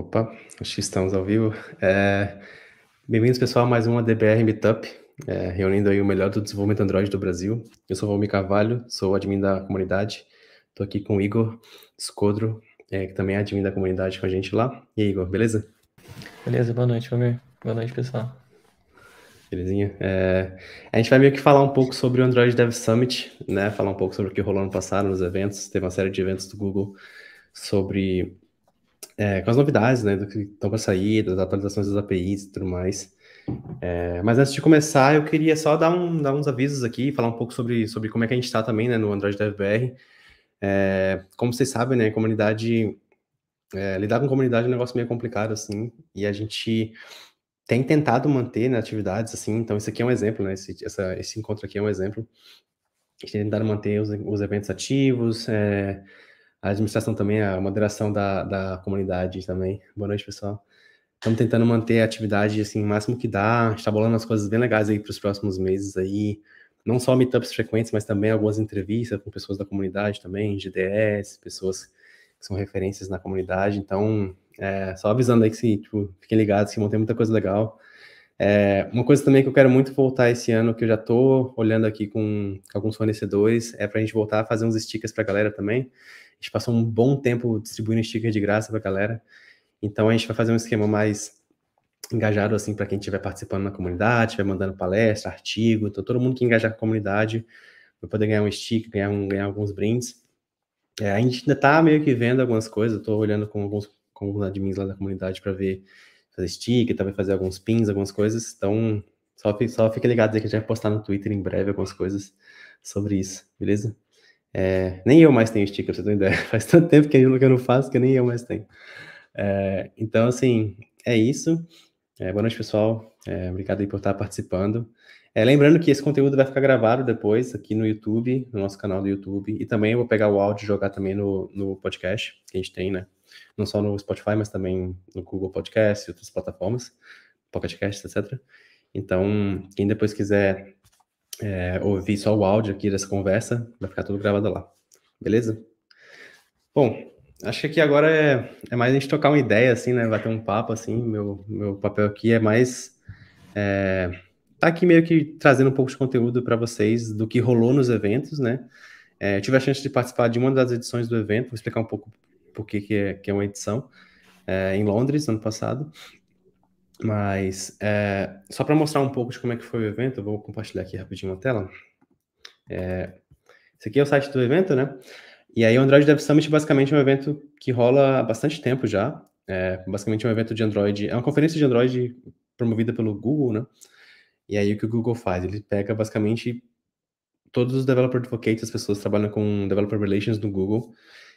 Opa, acho que estamos ao vivo. É, Bem-vindos, pessoal, a mais uma DBR Meetup, é, reunindo aí o melhor do desenvolvimento Android do Brasil. Eu sou o Valmir Carvalho, sou admin da comunidade. Estou aqui com o Igor Scodro, é, que também é admin da comunidade com a gente lá. E aí, Igor, beleza? Beleza, boa noite, Valmir. Boa noite, pessoal. Belezinha. É, a gente vai meio que falar um pouco sobre o Android Dev Summit, né? Falar um pouco sobre o que rolou no passado nos eventos. Teve uma série de eventos do Google sobre é, com as novidades, né, do que estão para sair, das atualizações das APIs e tudo mais. É, mas antes de começar, eu queria só dar, um, dar uns avisos aqui, falar um pouco sobre, sobre como é que a gente está também, né, no Android Dev BR. É, como vocês sabem, né, comunidade, é, lidar com comunidade é um negócio meio complicado, assim, e a gente tem tentado manter né, atividades, assim, então isso aqui é um exemplo, né, esse, essa, esse encontro aqui é um exemplo. A gente tem tentado manter os, os eventos ativos, é, a administração também, a moderação da, da comunidade também. Boa noite, pessoal. Estamos tentando manter a atividade assim, o máximo que dá, está bolando as coisas bem legais aí para os próximos meses aí. Não só meetups frequentes, mas também algumas entrevistas com pessoas da comunidade também, GDS, pessoas que são referências na comunidade. Então, é, só avisando aí que se, tipo, fiquem ligados que vão ter muita coisa legal. É, uma coisa também que eu quero muito voltar esse ano, que eu já estou olhando aqui com, com alguns fornecedores, é para a gente voltar a fazer uns stickers para a galera também. A gente passou um bom tempo distribuindo sticker de graça para a galera. Então a gente vai fazer um esquema mais engajado assim para quem estiver participando na comunidade, estiver mandando palestra, artigo, então todo mundo que engajar com a comunidade vai poder ganhar um sticker, ganhar, um, ganhar alguns brindes. É, a gente ainda está meio que vendo algumas coisas, estou olhando com alguns, com alguns admins lá da comunidade para ver, fazer sticker, também fazer alguns pins, algumas coisas, então só, só fique ligado aí que a gente vai postar no Twitter em breve algumas coisas sobre isso, beleza? É, nem eu mais tenho sticker, pra você ideia. Faz tanto tempo que eu não faço que nem eu mais tenho. É, então, assim, é isso. É, boa noite, pessoal. É, obrigado aí por estar participando. É, lembrando que esse conteúdo vai ficar gravado depois aqui no YouTube, no nosso canal do YouTube. E também eu vou pegar o áudio e jogar também no, no podcast que a gente tem, né? Não só no Spotify, mas também no Google Podcast e outras plataformas, Pocket etc. Então, quem depois quiser é, ouvir só o áudio aqui dessa conversa, vai ficar tudo gravado lá. Beleza? Bom, acho que aqui agora é, é mais a gente tocar uma ideia, assim, né? Bater um papo, assim. Meu, meu papel aqui é mais. É, tá aqui meio que trazendo um pouco de conteúdo para vocês do que rolou nos eventos, né? É, tive a chance de participar de uma das edições do evento, vou explicar um pouco por que, que, é, que é uma edição, é, em Londres, ano passado. Mas, é, só para mostrar um pouco de como é que foi o evento, eu vou compartilhar aqui rapidinho a tela. É, esse aqui é o site do evento, né? E aí o Android Dev Summit basicamente é um evento que rola há bastante tempo já. É, basicamente é um evento de Android, é uma conferência de Android promovida pelo Google, né? E aí o que o Google faz? Ele pega basicamente todos os developer advocates, as pessoas que trabalham com developer relations no Google,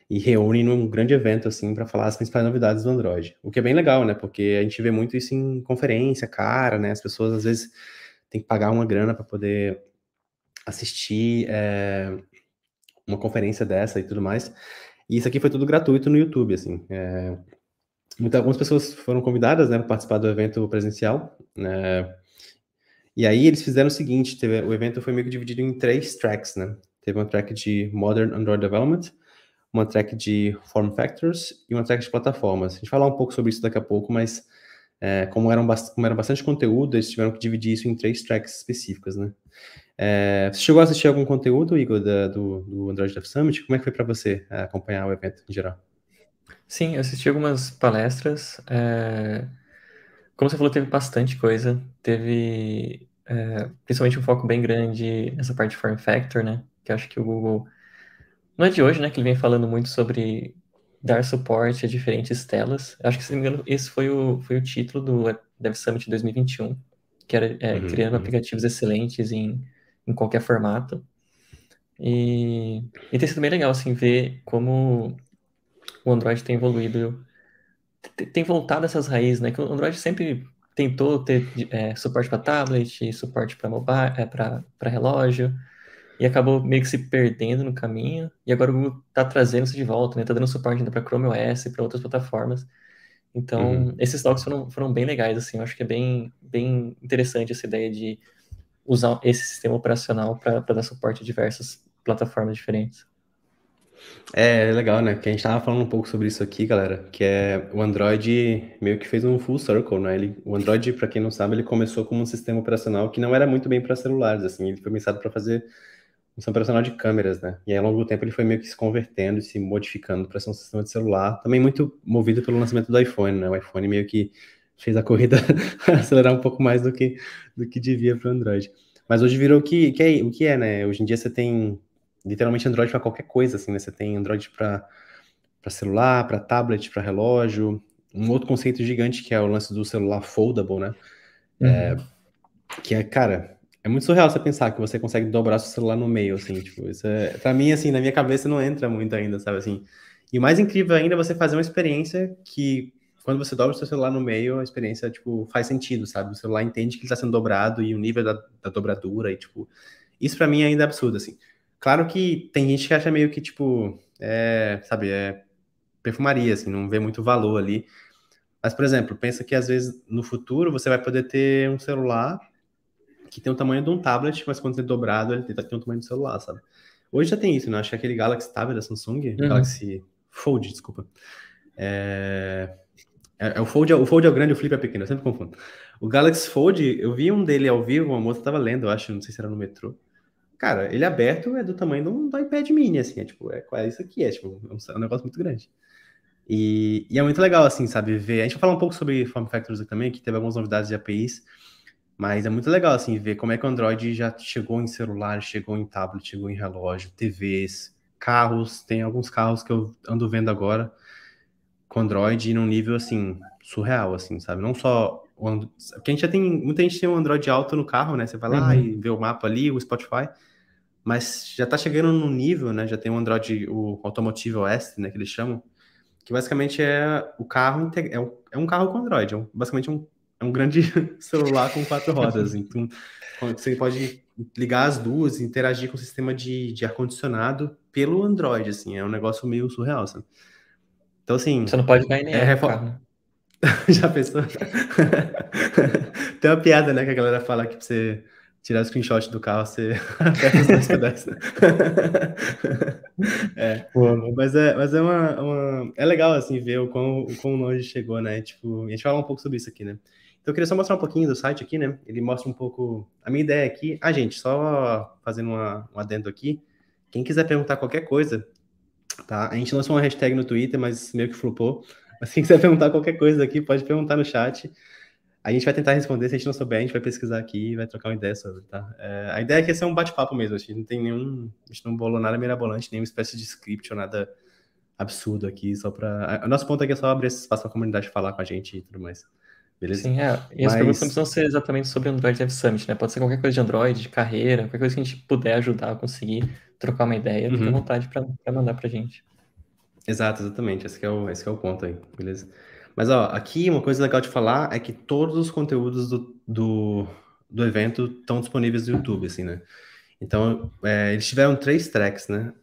e reúne num grande evento, assim, para falar as principais novidades do Android. O que é bem legal, né? Porque a gente vê muito isso em conferência, cara, né? As pessoas, às vezes, têm que pagar uma grana para poder assistir é, uma conferência dessa e tudo mais. E isso aqui foi tudo gratuito no YouTube, assim. É, muitas, algumas pessoas foram convidadas, né, para participar do evento presencial, né? E aí eles fizeram o seguinte, teve, o evento foi meio que dividido em três tracks, né? Teve uma track de Modern Android Development, uma track de form factors e uma track de plataformas. A gente vai falar um pouco sobre isso daqui a pouco, mas é, como, eram como era bastante conteúdo, eles tiveram que dividir isso em três tracks específicas, né? É, você chegou a assistir algum conteúdo, Igor, da, do, do Android Dev Summit? Como é que foi para você é, acompanhar o evento em geral? Sim, eu assisti algumas palestras. É... Como você falou, teve bastante coisa. Teve é, principalmente um foco bem grande nessa parte de form factor, né? Que acho que o Google não é de hoje, né, que ele vem falando muito sobre dar suporte a diferentes telas. Acho que, se não me engano, esse foi o, foi o título do Dev Summit 2021, que era é, uhum, criando uhum. aplicativos excelentes em, em qualquer formato. E, e tem sido bem legal, assim, ver como o Android tem evoluído, tem voltado essas raízes, né, que o Android sempre tentou ter é, suporte para tablet, suporte para mobile, é, para relógio, e acabou meio que se perdendo no caminho, e agora o Google está trazendo isso de volta, né? Tá dando suporte ainda para Chrome OS, para outras plataformas. Então, uhum. esses talks foram, foram bem legais, assim, eu acho que é bem, bem interessante essa ideia de usar esse sistema operacional para dar suporte a diversas plataformas diferentes. É legal, né? Que a gente tava falando um pouco sobre isso aqui, galera, que é o Android meio que fez um full circle, né? Ele, o Android, para quem não sabe, ele começou como um sistema operacional que não era muito bem para celulares, assim, ele foi pensado para fazer um operacional de câmeras, né? E aí, ao longo do tempo ele foi meio que se convertendo e se modificando para ser um sistema de celular, também muito movido pelo lançamento do iPhone, né? O iPhone meio que fez a corrida acelerar um pouco mais do que do que devia para o Android. Mas hoje virou o que, que é, o que é, né? Hoje em dia você tem literalmente Android para qualquer coisa, assim, né? Você tem Android para celular, para tablet, para relógio. Um outro conceito gigante que é o lance do celular foldable, né? Uhum. É, que é, cara, é muito surreal você pensar que você consegue dobrar seu celular no meio, assim, tipo, isso é, pra mim, assim, na minha cabeça não entra muito ainda, sabe, assim. E o mais incrível ainda é você fazer uma experiência que, quando você dobra o seu celular no meio, a experiência, tipo, faz sentido, sabe? O celular entende que ele está sendo dobrado e o nível da, da dobradura e, tipo, isso para mim ainda é absurdo, assim. Claro que tem gente que acha meio que, tipo, é, sabe, é perfumaria, assim, não vê muito valor ali. Mas, por exemplo, pensa que às vezes no futuro você vai poder ter um celular que tem o tamanho de um tablet, mas quando ele é dobrado, ele tem o tamanho do celular, sabe? Hoje já tem isso, né? Acho que aquele Galaxy Tab da Samsung, uhum. Galaxy Fold, desculpa. É... É, é, o Fold, é, o Fold é o grande, o Flip é pequeno, eu sempre confundo. O Galaxy Fold, eu vi um dele ao vivo, uma moça tava lendo, eu acho, não sei se era no metrô. Cara, ele aberto é do tamanho do, do iPad mini, assim, é tipo, é, é isso aqui, é tipo, é um, negócio muito grande. E, e, é muito legal, assim, sabe, ver. A gente vai falar um pouco sobre form factors aqui também, que teve algumas novidades de APIs, mas é muito legal, assim, ver como é que o Android já chegou em celular, chegou em tablet, chegou em relógio, TVs, carros. Tem alguns carros que eu ando vendo agora com Android num nível, assim, surreal, assim, sabe? Não só. O Porque a gente já tem. Muita gente tem um Android alto no carro, né? Você vai lá uhum. e vê o mapa ali, o Spotify mas já está chegando no nível, né? Já tem o Android, o Automotive OS, né? Que eles chamam, que basicamente é o carro é um, é um carro com Android, é um, basicamente um, é um grande celular com quatro rodas. Então, você pode ligar as duas, interagir com o sistema de, de ar condicionado pelo Android, assim, é um negócio meio surreal, sabe? Então, assim. Você não pode cair nem é, reforma. Já pensou? Tem uma piada, né, que a galera fala que pra você tirar o screenshot do carro, você aperta os dois é. Mas é, mas é uma, uma, É legal, assim, ver o quão, o quão longe chegou, né? Tipo, a gente fala um pouco sobre isso aqui, né? Então eu queria só mostrar um pouquinho do site aqui, né? Ele mostra um pouco. A minha ideia aqui. Ah, gente, só fazendo uma, um adendo aqui. Quem quiser perguntar qualquer coisa, tá? A gente lançou uma hashtag no Twitter, mas meio que flopou. Mas quem quiser perguntar qualquer coisa aqui, pode perguntar no chat. A gente vai tentar responder, se a gente não souber, a gente vai pesquisar aqui e vai trocar uma ideia sobre, tá? É, a ideia é esse é um bate-papo mesmo, a gente não tem nenhum, a gente não bolou nada mirabolante, nenhuma espécie de script ou nada absurdo aqui, só para. O nosso ponto aqui é só abrir esse espaço para a comunidade falar com a gente e tudo mais. Beleza? Sim, é. E Mas... as perguntas não precisam ser exatamente sobre Android Dev Summit, né? Pode ser qualquer coisa de Android, de carreira, qualquer coisa que a gente puder ajudar a conseguir trocar uma ideia, uhum. fica à vontade para mandar para a gente. Exato, exatamente. Esse é o, esse é o ponto aí, beleza? Mas, ó, aqui uma coisa legal de falar é que todos os conteúdos do, do, do evento estão disponíveis no YouTube, assim, né? Então, é, eles tiveram três tracks, né?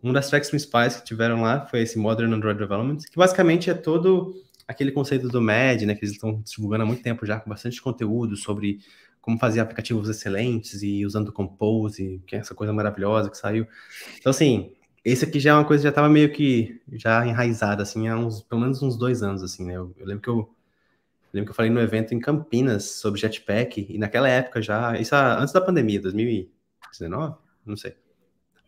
Uma das tracks principais que tiveram lá foi esse Modern Android Development, que basicamente é todo aquele conceito do MED, né? Que eles estão divulgando há muito tempo já, com bastante conteúdo sobre como fazer aplicativos excelentes e usando Compose, que é essa coisa maravilhosa que saiu. Então, assim, esse aqui já é uma coisa que já estava meio que já enraizada, assim, há uns, pelo menos uns dois anos, assim, né? Eu, eu lembro que eu, eu, lembro que eu falei no evento em Campinas sobre Jetpack, e naquela época já, isso antes da pandemia, 2019? Não sei.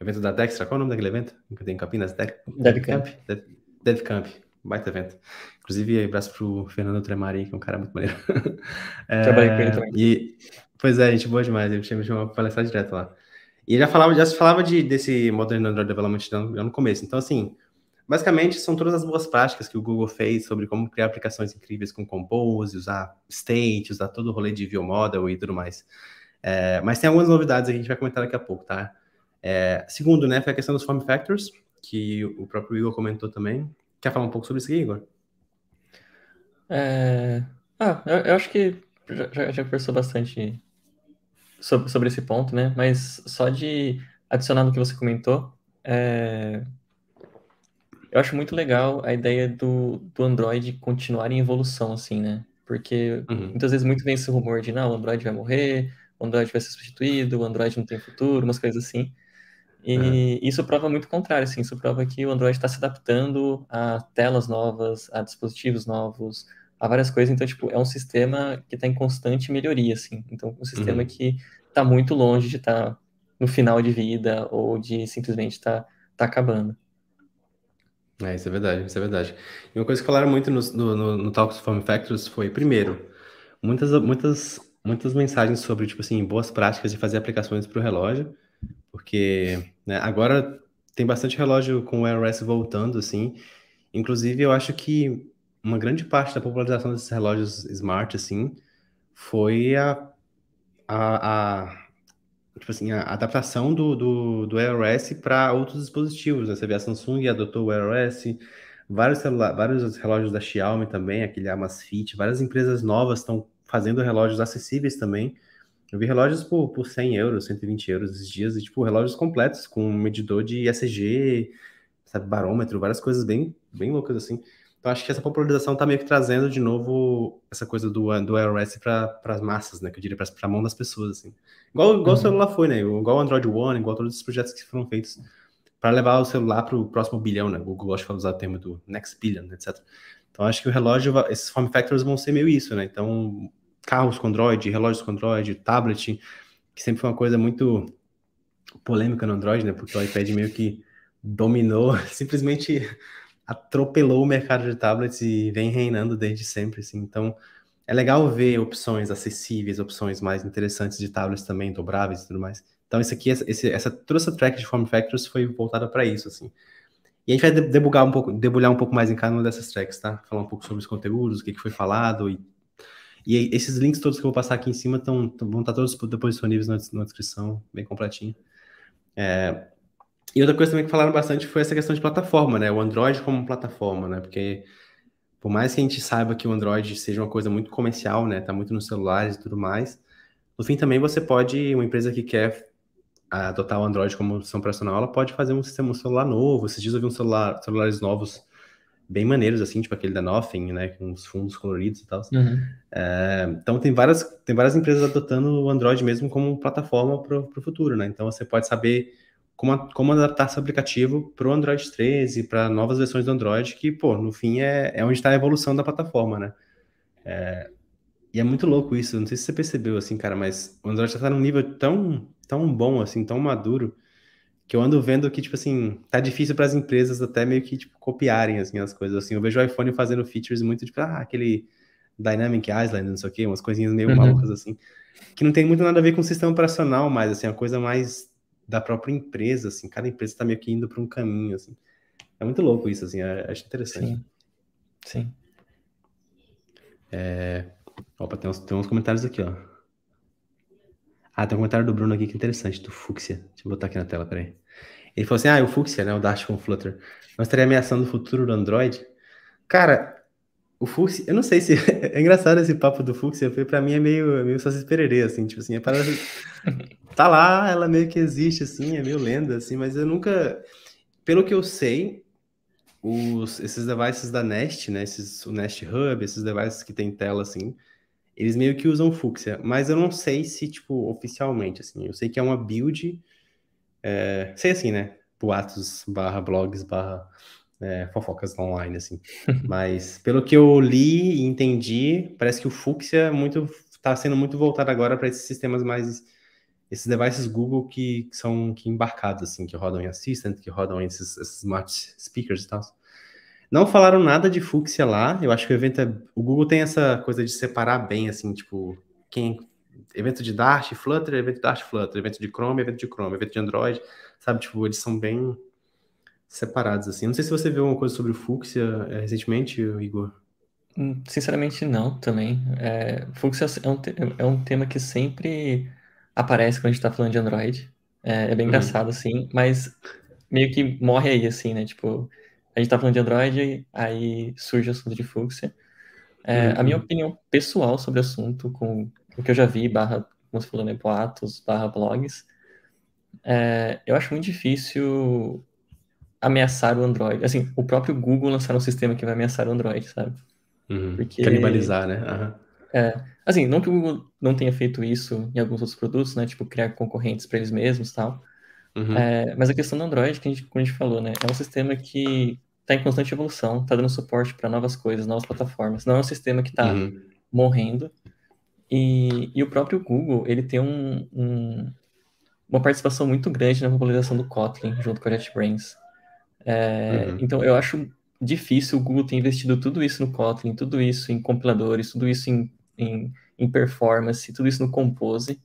O evento da Dextra, qual é o nome daquele evento que tem em Campinas? De DevCamp. Dev, DevCamp, baita evento. Inclusive, abraço pro Fernando Tremari, que é um cara muito maneiro. é, Trabalhei com ele também. E, pois é, gente boa demais, ele me chamou para palestrar direto lá. E já falava, já se falava de, desse Modern Android Development já no começo. Então, assim, basicamente são todas as boas práticas que o Google fez sobre como criar aplicações incríveis com Compose, usar State, usar todo o rolê de View Model e tudo mais. É, mas tem algumas novidades que a gente vai comentar daqui a pouco, tá? É, segundo, né, foi a questão dos form factors, que o próprio Igor comentou também. Quer falar um pouco sobre isso aqui, Igor? É... Ah, eu, eu, acho que já, já conversou bastante sobre, sobre esse ponto, né? Mas só de adicionar no que você comentou, é... eu acho muito legal a ideia do, do Android continuar em evolução, assim, né? Porque uhum. muitas vezes muito vem esse rumor de, não, o Android vai morrer, o Android vai ser substituído, o Android não tem futuro, umas coisas assim. E uhum. isso prova muito o contrário, assim, isso prova que o Android está se adaptando a telas novas, a dispositivos novos, a várias coisas. Então, tipo, é um sistema que está em constante melhoria, assim. Então, um sistema uhum. que está muito longe de estar tá no final de vida ou de simplesmente estar tá, tá acabando. É, isso é verdade, isso é verdade. E uma coisa que falaram muito no, no, no, no Talks Form Factors foi, primeiro, muitas, muitas, muitas mensagens sobre, tipo assim, boas práticas de fazer aplicações para o relógio, porque né, agora tem bastante relógio com o iOS voltando, assim. Inclusive, eu acho que uma grande parte da popularização desses relógios smart, assim, foi a, a, a tipo assim, a adaptação do, do, do iOS para outros dispositivos. Né? Você vê a Samsung adotou o iOS, vários, vários relógios da Xiaomi também, aquele Amazfit, várias empresas novas estão fazendo relógios acessíveis também. Eu vi relógios por, por 100 euros, 120 euros esses dias, e tipo, relógios completos, com medidor de ECG, sabe, barômetro, várias coisas bem, bem loucas assim. Então acho que essa popularização está meio que trazendo de novo essa coisa do, do iOS para as massas, né? Que eu diria para a mão das pessoas, assim. Igual, igual uhum. o celular foi, né? Igual o Android One, igual todos os projetos que foram feitos para levar o celular para o próximo bilhão, né? O Google gosta de usar o termo do next billion, etc. Então acho que o relógio, esses form factors vão ser meio isso, né? Então carros com Android, relógios com Android, tablet, que sempre foi uma coisa muito polêmica no Android, né? Porque o iPad meio que dominou, simplesmente atropelou o mercado de tablets e vem reinando desde sempre, assim. Então, é legal ver opções acessíveis, opções mais interessantes de tablets também, dobráveis e tudo mais. Então, esse aqui, esse, essa, essa track de form factors foi voltada para isso, assim. E a gente vai debugar um pouco, debulhar um pouco mais em cada uma dessas tracks, tá? Falar um pouco sobre os conteúdos, o que foi falado e e esses links todos que eu vou passar aqui em cima tão, tão vão estar todos depois disponíveis na, na descrição, bem completinho. É, e outra coisa também que falaram bastante foi essa questão de plataforma, né? O Android como plataforma, né? Porque por mais que a gente saiba que o Android seja uma coisa muito comercial, né? Tá muito nos celulares e tudo mais, no fim também você pode, uma empresa que quer adotar o Android como solução operacional, ela pode fazer um sistema celular novo. Esses dias um celular, celulares novos bem maneiros, assim, tipo aquele da Nothing, né? Com os fundos coloridos e tal. Uhum. É, então tem várias, tem várias empresas adotando o Android mesmo como plataforma para o futuro, né? Então você pode saber como, como adaptar seu aplicativo para o Android 13, para novas versões do Android, que, pô, no fim é, é onde está a evolução da plataforma, né? É, e é muito louco isso, não sei se você percebeu, assim, cara, mas o Android está num nível tão, tão bom, assim, tão maduro, que eu ando vendo que, tipo assim, tá difícil para as empresas até meio que, tipo, copiarem, assim, as coisas, assim. Eu vejo o iPhone fazendo features muito, tipo, ah, aquele Dynamic Island, não sei o quê, umas coisinhas meio uhum. malucas, assim, que não tem muito nada a ver com o sistema operacional mais, assim, a coisa mais da própria empresa, assim, cada empresa está meio que indo para um caminho, assim. É muito louco isso, assim, acho interessante. Sim. Sim. É... Opa, tem uns, tem uns comentários aqui, ó. Ah, tem um comentário do Bruno aqui que é interessante, do Fuxia. Deixa eu botar aqui na tela, peraí. Ele falou assim: ah, o Fuxia, né? O Dash com Flutter. Nós estaria ameaçando o futuro do Android. Cara, o Fuxia, eu não sei se. é engraçado esse papo do Fuxia, porque pra mim é meio, é meio só se pererê, assim, tipo assim, é para. tá lá, ela meio que existe, assim, é meio lenda, assim, mas eu nunca. Pelo que eu sei, os, esses devices da Nest, né? Esses, o Nest Hub, esses devices que tem tela, assim eles meio que usam fúcsia, mas eu não sei se, tipo, oficialmente, assim. Eu sei que é uma build, é, sei assim, né? Boatos barra blogs barra é, fofocas online, assim. mas pelo que eu li e entendi, parece que o fúcsia é muito está sendo muito voltado agora para esses sistemas mais esses devices Google que, que, são que embarcados assim, que rodam em Assistant, que rodam em esses, esses smart speakers e tal. Não falaram nada de fúcsia lá. Eu acho que o evento é... O Google tem essa coisa de separar bem, assim, tipo, quem. Evento de Dart, Flutter, evento de Dart, Flutter, evento de Chrome, evento de Chrome, evento de Android, sabe? Tipo, eles são bem separados, assim. Não sei se você viu alguma coisa sobre o Fúcsia é, recentemente, Igor. Hum, sinceramente, não, também. É, Fúcsia é um, é um tema que sempre aparece quando a gente tá falando de Android. É, é bem uhum. engraçado, assim, mas meio que morre aí, assim, né? Tipo, a gente tá falando de Android, aí surge o assunto de Fuchsia. É, uhum. A minha uhum. opinião pessoal sobre o assunto, com o que eu já vi, barra, como você falou, né, boatos, barra blogs, é, eu acho muito difícil ameaçar o Android. Assim, o próprio Google lançar um sistema que vai ameaçar o Android, sabe? Uhum. Porque, Canibalizar, né? Uhum. É, assim, não que o Google não tenha feito isso em alguns outros produtos, né? Tipo, criar concorrentes para eles mesmos e tal. Uhum. É, mas a questão do Android, que a gente, como a gente falou, né? É um sistema que está em constante evolução, está dando suporte para novas coisas, novas plataformas. Não é um sistema que está uhum. morrendo. E, e, o próprio Google, ele tem um, um, uma participação muito grande na popularização do Kotlin, junto com a JetBrains. É, uhum. Então, eu acho difícil o Google ter investido tudo isso no Kotlin, tudo isso em compiladores, tudo isso em, em, em performance, tudo isso no Compose,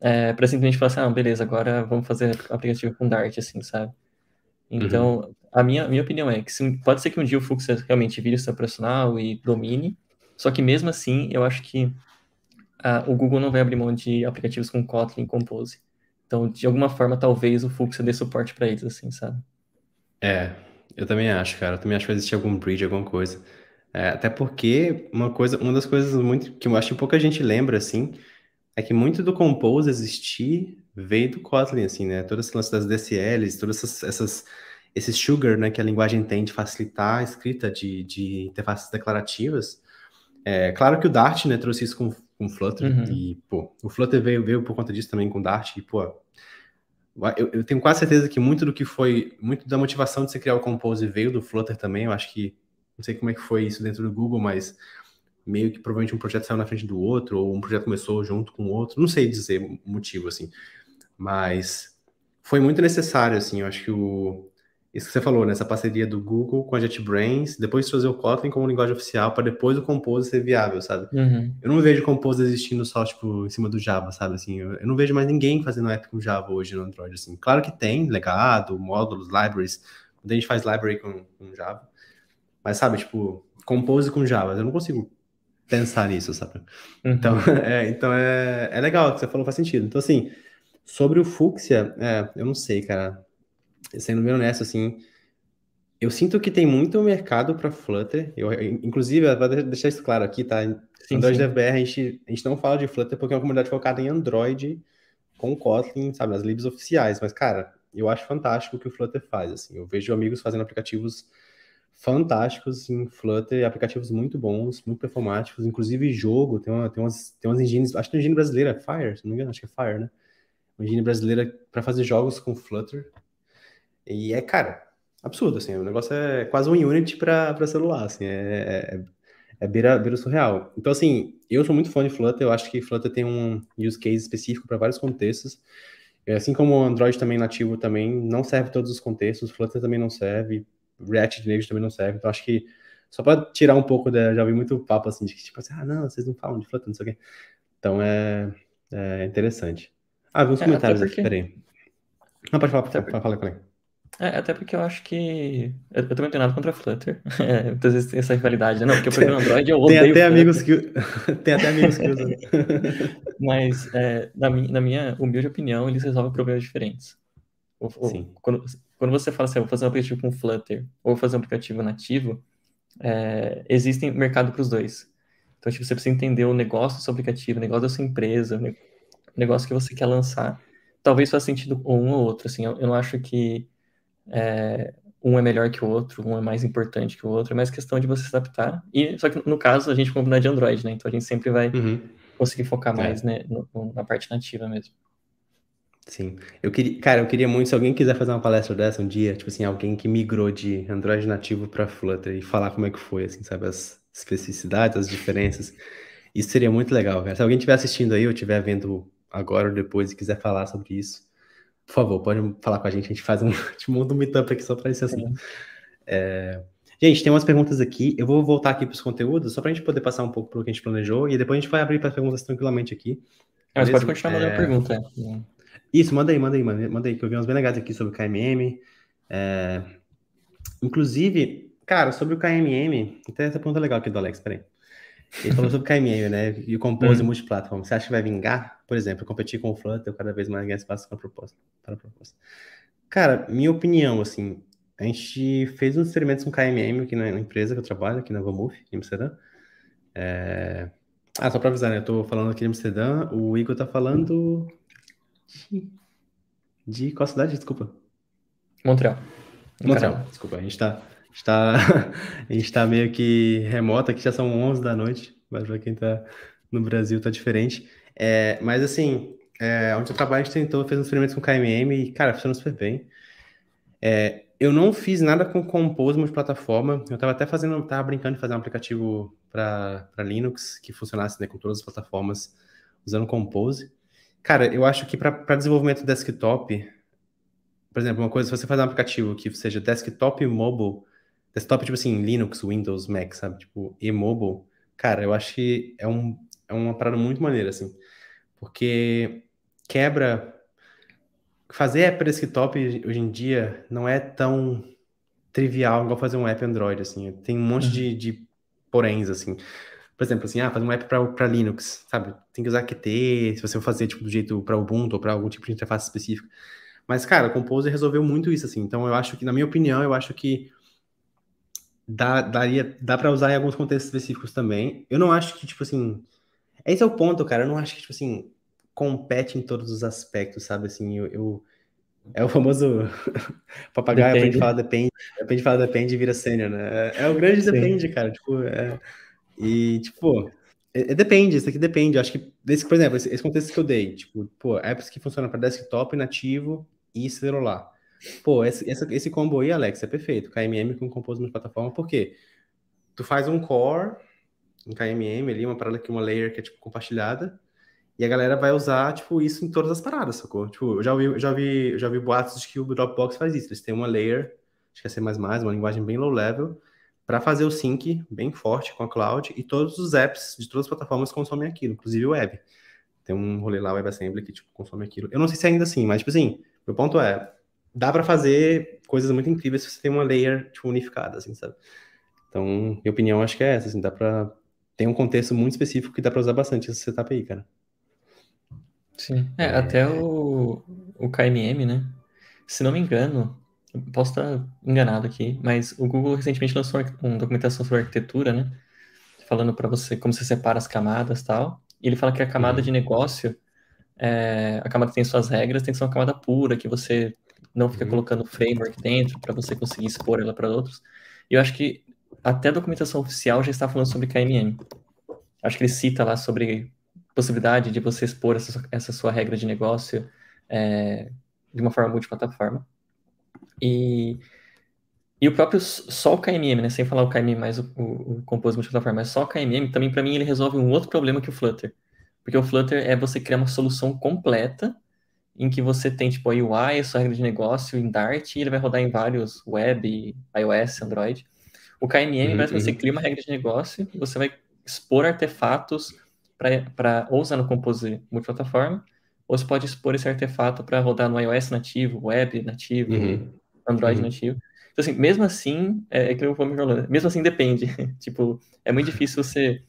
é, para simplesmente falar assim, ah, beleza, agora vamos fazer aplicativo com Dart, assim, sabe? Então, uhum. A minha, minha opinião é que pode ser que um dia o Flux realmente vire seu profissional e domine, só que mesmo assim, eu acho que ah, o Google não vai abrir mão de aplicativos com Kotlin e Compose. Então, de alguma forma, talvez o Flux dê suporte para eles, assim, sabe? É, eu também acho, cara. Eu também acho que vai existir algum bridge, alguma coisa. É, até porque uma coisa, uma das coisas muito que eu acho que pouca gente lembra, assim, é que muito do Compose existir veio do Kotlin, assim, né? Todas as lance das DSLs, todas essas, essas, esse sugar, né, que a linguagem tem de facilitar a escrita de, de interfaces declarativas. É, claro que o Dart, né, trouxe isso com, com Flutter, uhum. e, pô, o Flutter veio, veio por conta disso também com Dart, e, pô, eu, eu, tenho quase certeza que muito do que foi, muito da motivação de você criar o Compose veio do Flutter também, eu acho que, não sei como é que foi isso dentro do Google, mas meio que provavelmente um projeto saiu na frente do outro, ou um projeto começou junto com o outro, não sei dizer o motivo, assim, mas foi muito necessário, assim, eu acho que o, isso que você falou, nessa né, parceria do Google com a JetBrains, depois trazer o Kotlin como linguagem oficial, para depois o Compose ser viável, sabe? Uhum. Eu não vejo Compose existindo só, tipo, em cima do Java, sabe? Assim, eu, eu não vejo mais ninguém fazendo app com Java hoje no Android, assim. Claro que tem legado, módulos, libraries, quando a gente faz library com, com Java, mas, sabe, tipo, Compose com Java, eu não consigo pensar nisso, sabe? Uhum. Então, é, então é, é legal, que você falou faz sentido. Então, assim, sobre o Fuchsia, é, eu não sei, cara. Sendo bem honesto, assim, eu sinto que tem muito mercado para Flutter. Eu, inclusive, vou deixar isso claro aqui, tá? Sim, Android DevBR, a gente, a gente não fala de Flutter porque é uma comunidade focada em Android com Kotlin, sabe, nas libs oficiais. Mas, cara, eu acho fantástico o que o Flutter faz, assim. Eu vejo amigos fazendo aplicativos fantásticos em Flutter, aplicativos muito bons, muito performáticos, inclusive jogo, tem, uma, tem, umas, tem umas engines, acho que tem uma engine brasileira, Fire, se não me engano, acho que é Fire, né? Uma engine brasileira para fazer jogos com Flutter. E é, cara, absurdo, assim, o negócio é quase um Unity para celular, assim, é, é, é, é beira, beira surreal. Então, assim, eu sou muito fã de Flutter, eu acho que Flutter tem um use case específico para vários contextos, assim como o Android também nativo também não serve todos os contextos, Flutter também não serve, React Native também não serve. Então acho que só para tirar um pouco da. Já ouvi muito papo assim, de que tipo assim, ah, não, vocês não falam de Flutter, não sei o quê. Então é, é interessante. Ah, vi uns é, comentários porque... aqui, peraí. Não, pode falar, pode falar, fala, fala, é, até porque eu acho que. Eu, eu também não tenho nada contra Flutter. É, muitas vezes tem essa rivalidade, né? Não, porque eu programo Android eu odeio. Tem até amigos que. tem até amigos que usam. Mas, é, na, minha, na minha humilde opinião, eles resolvem problemas diferentes. O, Sim. quando, quando você fala assim, ah, vou fazer um aplicativo com Flutter ou vou fazer um aplicativo nativo, é, existem mercado para os dois. Então, tipo, você precisa entender o negócio do seu aplicativo, o negócio da sua empresa, o negócio que você quer lançar. Talvez faça sentido um ou outro, assim, eu, eu não acho que é, um é melhor que o outro, um é mais importante que o outro, é mais questão de você se adaptar. E, só que, no caso, a gente combina de Android, né? Então, a gente sempre vai uhum. conseguir focar é. mais né, no, na parte nativa mesmo. Sim. Eu queria, cara, eu queria muito, se alguém quiser fazer uma palestra dessa um dia, tipo assim, alguém que migrou de Android nativo para Flutter e falar como é que foi, assim, sabe, as especificidades, as diferenças. Isso seria muito legal, cara. Se alguém estiver assistindo aí ou estiver vendo agora ou depois e quiser falar sobre isso, por favor, pode falar com a gente. A gente faz um, a gente monta um meetup aqui só para esse assunto. É... Gente, tem umas perguntas aqui. Eu vou voltar aqui para os conteúdos, só para a gente poder passar um pouco pelo que a gente planejou, e depois a gente vai abrir para perguntas tranquilamente aqui. Mas pode continuar mandando é... pergunta. É. Isso, manda aí, manda aí, manda aí, que eu vi uns bem legais aqui sobre o KMM. É... Inclusive, cara, sobre o KMM, tem essa pergunta legal aqui do Alex, peraí. Ele falou sobre KMM, né? E o Compose hum. multiplatform. Você acha que vai vingar? Por exemplo, competir com o Flutter, cada vez mais ganhar espaço com a proposta, para a proposta. Cara, minha opinião, assim, a gente fez uns experimentos com KMM aqui na empresa que eu trabalho, aqui na Vomuf, em Amsterdã. É... Ah, só para avisar, né? Eu tô falando aqui de Amsterdã, o Igor tá falando de qual cidade? Desculpa. Montreal. Montreal, desculpa. A gente está tá, a gente tá meio que remoto, aqui já são 11 da noite, mas para quem está no Brasil tá diferente. É, mas assim, é, onde eu trabalho, a gente tentou, fez um experimento com KMM e, cara, funciona super bem. É, eu não fiz nada com Compose multiplataforma. Eu estava até fazendo, tava brincando de fazer um aplicativo para Linux que funcionasse né, com todas as plataformas usando Compose. Cara, eu acho que para desenvolvimento desktop, por exemplo, uma coisa, se você fazer um aplicativo que seja desktop e mobile, desktop tipo assim, Linux, Windows, Mac, sabe? Tipo, e mobile, cara, eu acho que é, um, é uma parada muito maneira, assim. Porque quebra fazer app desktop hoje em dia não é tão trivial igual fazer um app Android, assim. Tem um monte uhum. de, de poréns, assim. Por exemplo, assim, ah, fazer um app para Linux, sabe? Tem que usar Qt, se você for fazer, tipo, do jeito para Ubuntu ou para algum tipo de interface específica. Mas, cara, o Composer resolveu muito isso, assim. Então, eu acho que, na minha opinião, eu acho que dá, daria, dá para usar em alguns contextos específicos também. Eu não acho que, tipo assim... Esse é o ponto, cara. Eu não acho que, tipo assim, compete em todos os aspectos, sabe? Assim, eu, eu é o famoso papagaio depende. aprende a falar depende, aprende a falar depende e vira sênior, né? É, é o grande Sim. depende, cara. Tipo, é, e, tipo, é, é, depende, isso aqui depende. Eu acho que, desse, por exemplo, esse, esse, contexto que eu dei, tipo, pô, apps que funcionam para desktop, nativo e celular. Pô, esse, esse, esse combo aí, Alex, é perfeito. KMM com Compose na plataforma, por quê? Tu faz um core em KMM ali, uma parada que uma layer que é, tipo, compartilhada, e a galera vai usar, tipo, isso em todas as paradas, sacou? Tipo, eu já vi, já vi, já vi boatos de que o Dropbox faz isso. Eles têm uma layer, acho que é C++, uma linguagem bem low level, para fazer o sync bem forte com a cloud e todos os apps de todas as plataformas consomem aquilo, inclusive o web. Tem um rolê lá, WebAssembly, que, tipo, consome aquilo. Eu não sei se é ainda assim, mas, tipo assim, meu ponto é, dá para fazer coisas muito incríveis se você tem uma layer, tipo, unificada, assim, sabe? Então, minha opinião, acho que é essa, assim, dá para Tem um contexto muito específico que dá para usar bastante esse setup aí, cara. Sim. É, até o, o KMM, né? Se não me engano, posso estar enganado aqui, mas o Google recentemente lançou uma documentação sobre arquitetura, né? Falando para você como você separa as camadas e tal. E ele fala que a camada uhum. de negócio, é, a camada que tem suas regras, tem que ser uma camada pura, que você não fica uhum. colocando framework dentro para você conseguir expor ela para outros. E eu acho que até a documentação oficial já está falando sobre KMM. Acho que ele cita lá sobre possibilidade de você expor essa, essa sua regra de negócio é, de uma forma multiplataforma. E, e o próprio só o KMM, né, sem falar o KMM mais o, o, o Compose multiplataforma, mas só o KMM, também para mim ele resolve um outro problema que o Flutter. Porque o Flutter é você criar uma solução completa em que você tem tipo a UI, a sua regra de negócio em Dart, e ele vai rodar em vários web, iOS, Android. O KMM, uhum, você uhum. cria uma regra de negócio, você vai expor artefatos para ou usar no Compose multiplataforma, ou você pode expor esse artefato para rodar no iOS nativo, web nativo, uhum. Android uhum. nativo. Então, assim, mesmo assim, é, é que eu vou me falando, mesmo assim depende. tipo, é muito difícil você.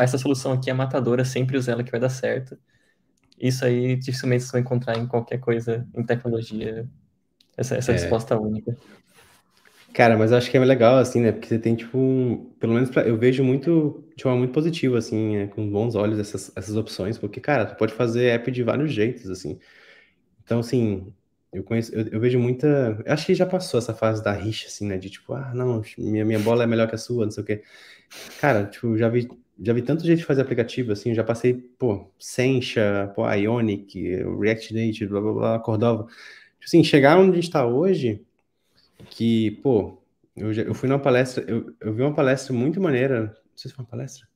Essa solução aqui é matadora, sempre use ela que vai dar certo. Isso aí dificilmente você vai encontrar em qualquer coisa em tecnologia, essa, essa é. resposta única. Cara, mas acho que é legal, assim, né? Porque você tem, tipo, um, pelo menos pra, eu vejo muito, de forma muito positiva, assim, né? com bons olhos essas, essas opções, porque, cara, tu pode fazer app de vários jeitos, assim. Então, assim, eu conheço, eu, eu vejo muita. Eu acho que já passou essa fase da rixa, assim, né? De tipo, ah, não, minha, minha bola é melhor que a sua, não sei o quê. Cara, tipo, já vi, já vi tanto jeito de fazer aplicativo, assim, já passei, pô, Sencha, pô, Ionic, React Native, blá blá blá, Cordova. Tipo assim, chegar onde a gente tá hoje que, pô, eu, já, eu fui numa palestra, eu, eu vi uma palestra muito maneira, não sei se foi uma palestra.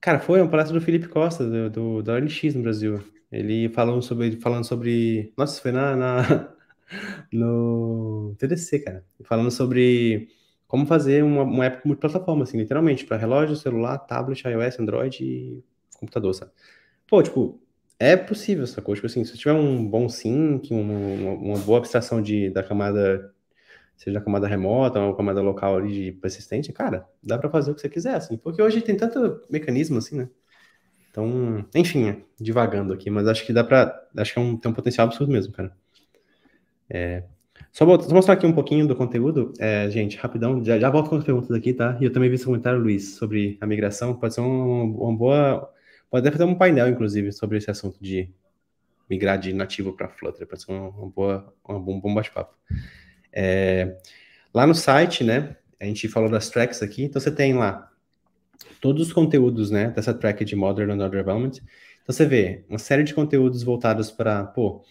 Cara, foi uma palestra do Felipe Costa, do, do da ONX no Brasil. Ele falando sobre, falando sobre, nossa, foi na, na no TDC, cara, falando sobre como fazer uma, uma época multiplataforma, assim, literalmente, para relógio, celular, tablet, iOS, Android e computador, sabe? Pô, tipo, é possível, sacou? Tipo assim, se tiver um bom sync, uma, uma boa abstração de, da camada seja a camada remota ou camada local ali de persistente, cara, dá para fazer o que você quiser, assim, porque hoje tem tanto mecanismo assim, né? Então, enfim, divagando aqui, mas acho que dá para, acho que é um, tem um potencial absurdo mesmo, cara. É, só, vou, mostrar aqui um pouquinho do conteúdo, é, gente, rapidão, já, já volto com as perguntas aqui, tá? E eu também vi esse comentário, Luiz, sobre a migração, pode ser um, uma boa, pode até fazer um painel, inclusive, sobre esse assunto de migrar de nativo para Flutter, pode ser uma, uma boa, uma, um bom bate-papo. É, lá no site, né, a gente falou das tracks aqui, então você tem lá todos os conteúdos, né, dessa track de Modern Another Development. Então você vê uma série de conteúdos voltados para, pô,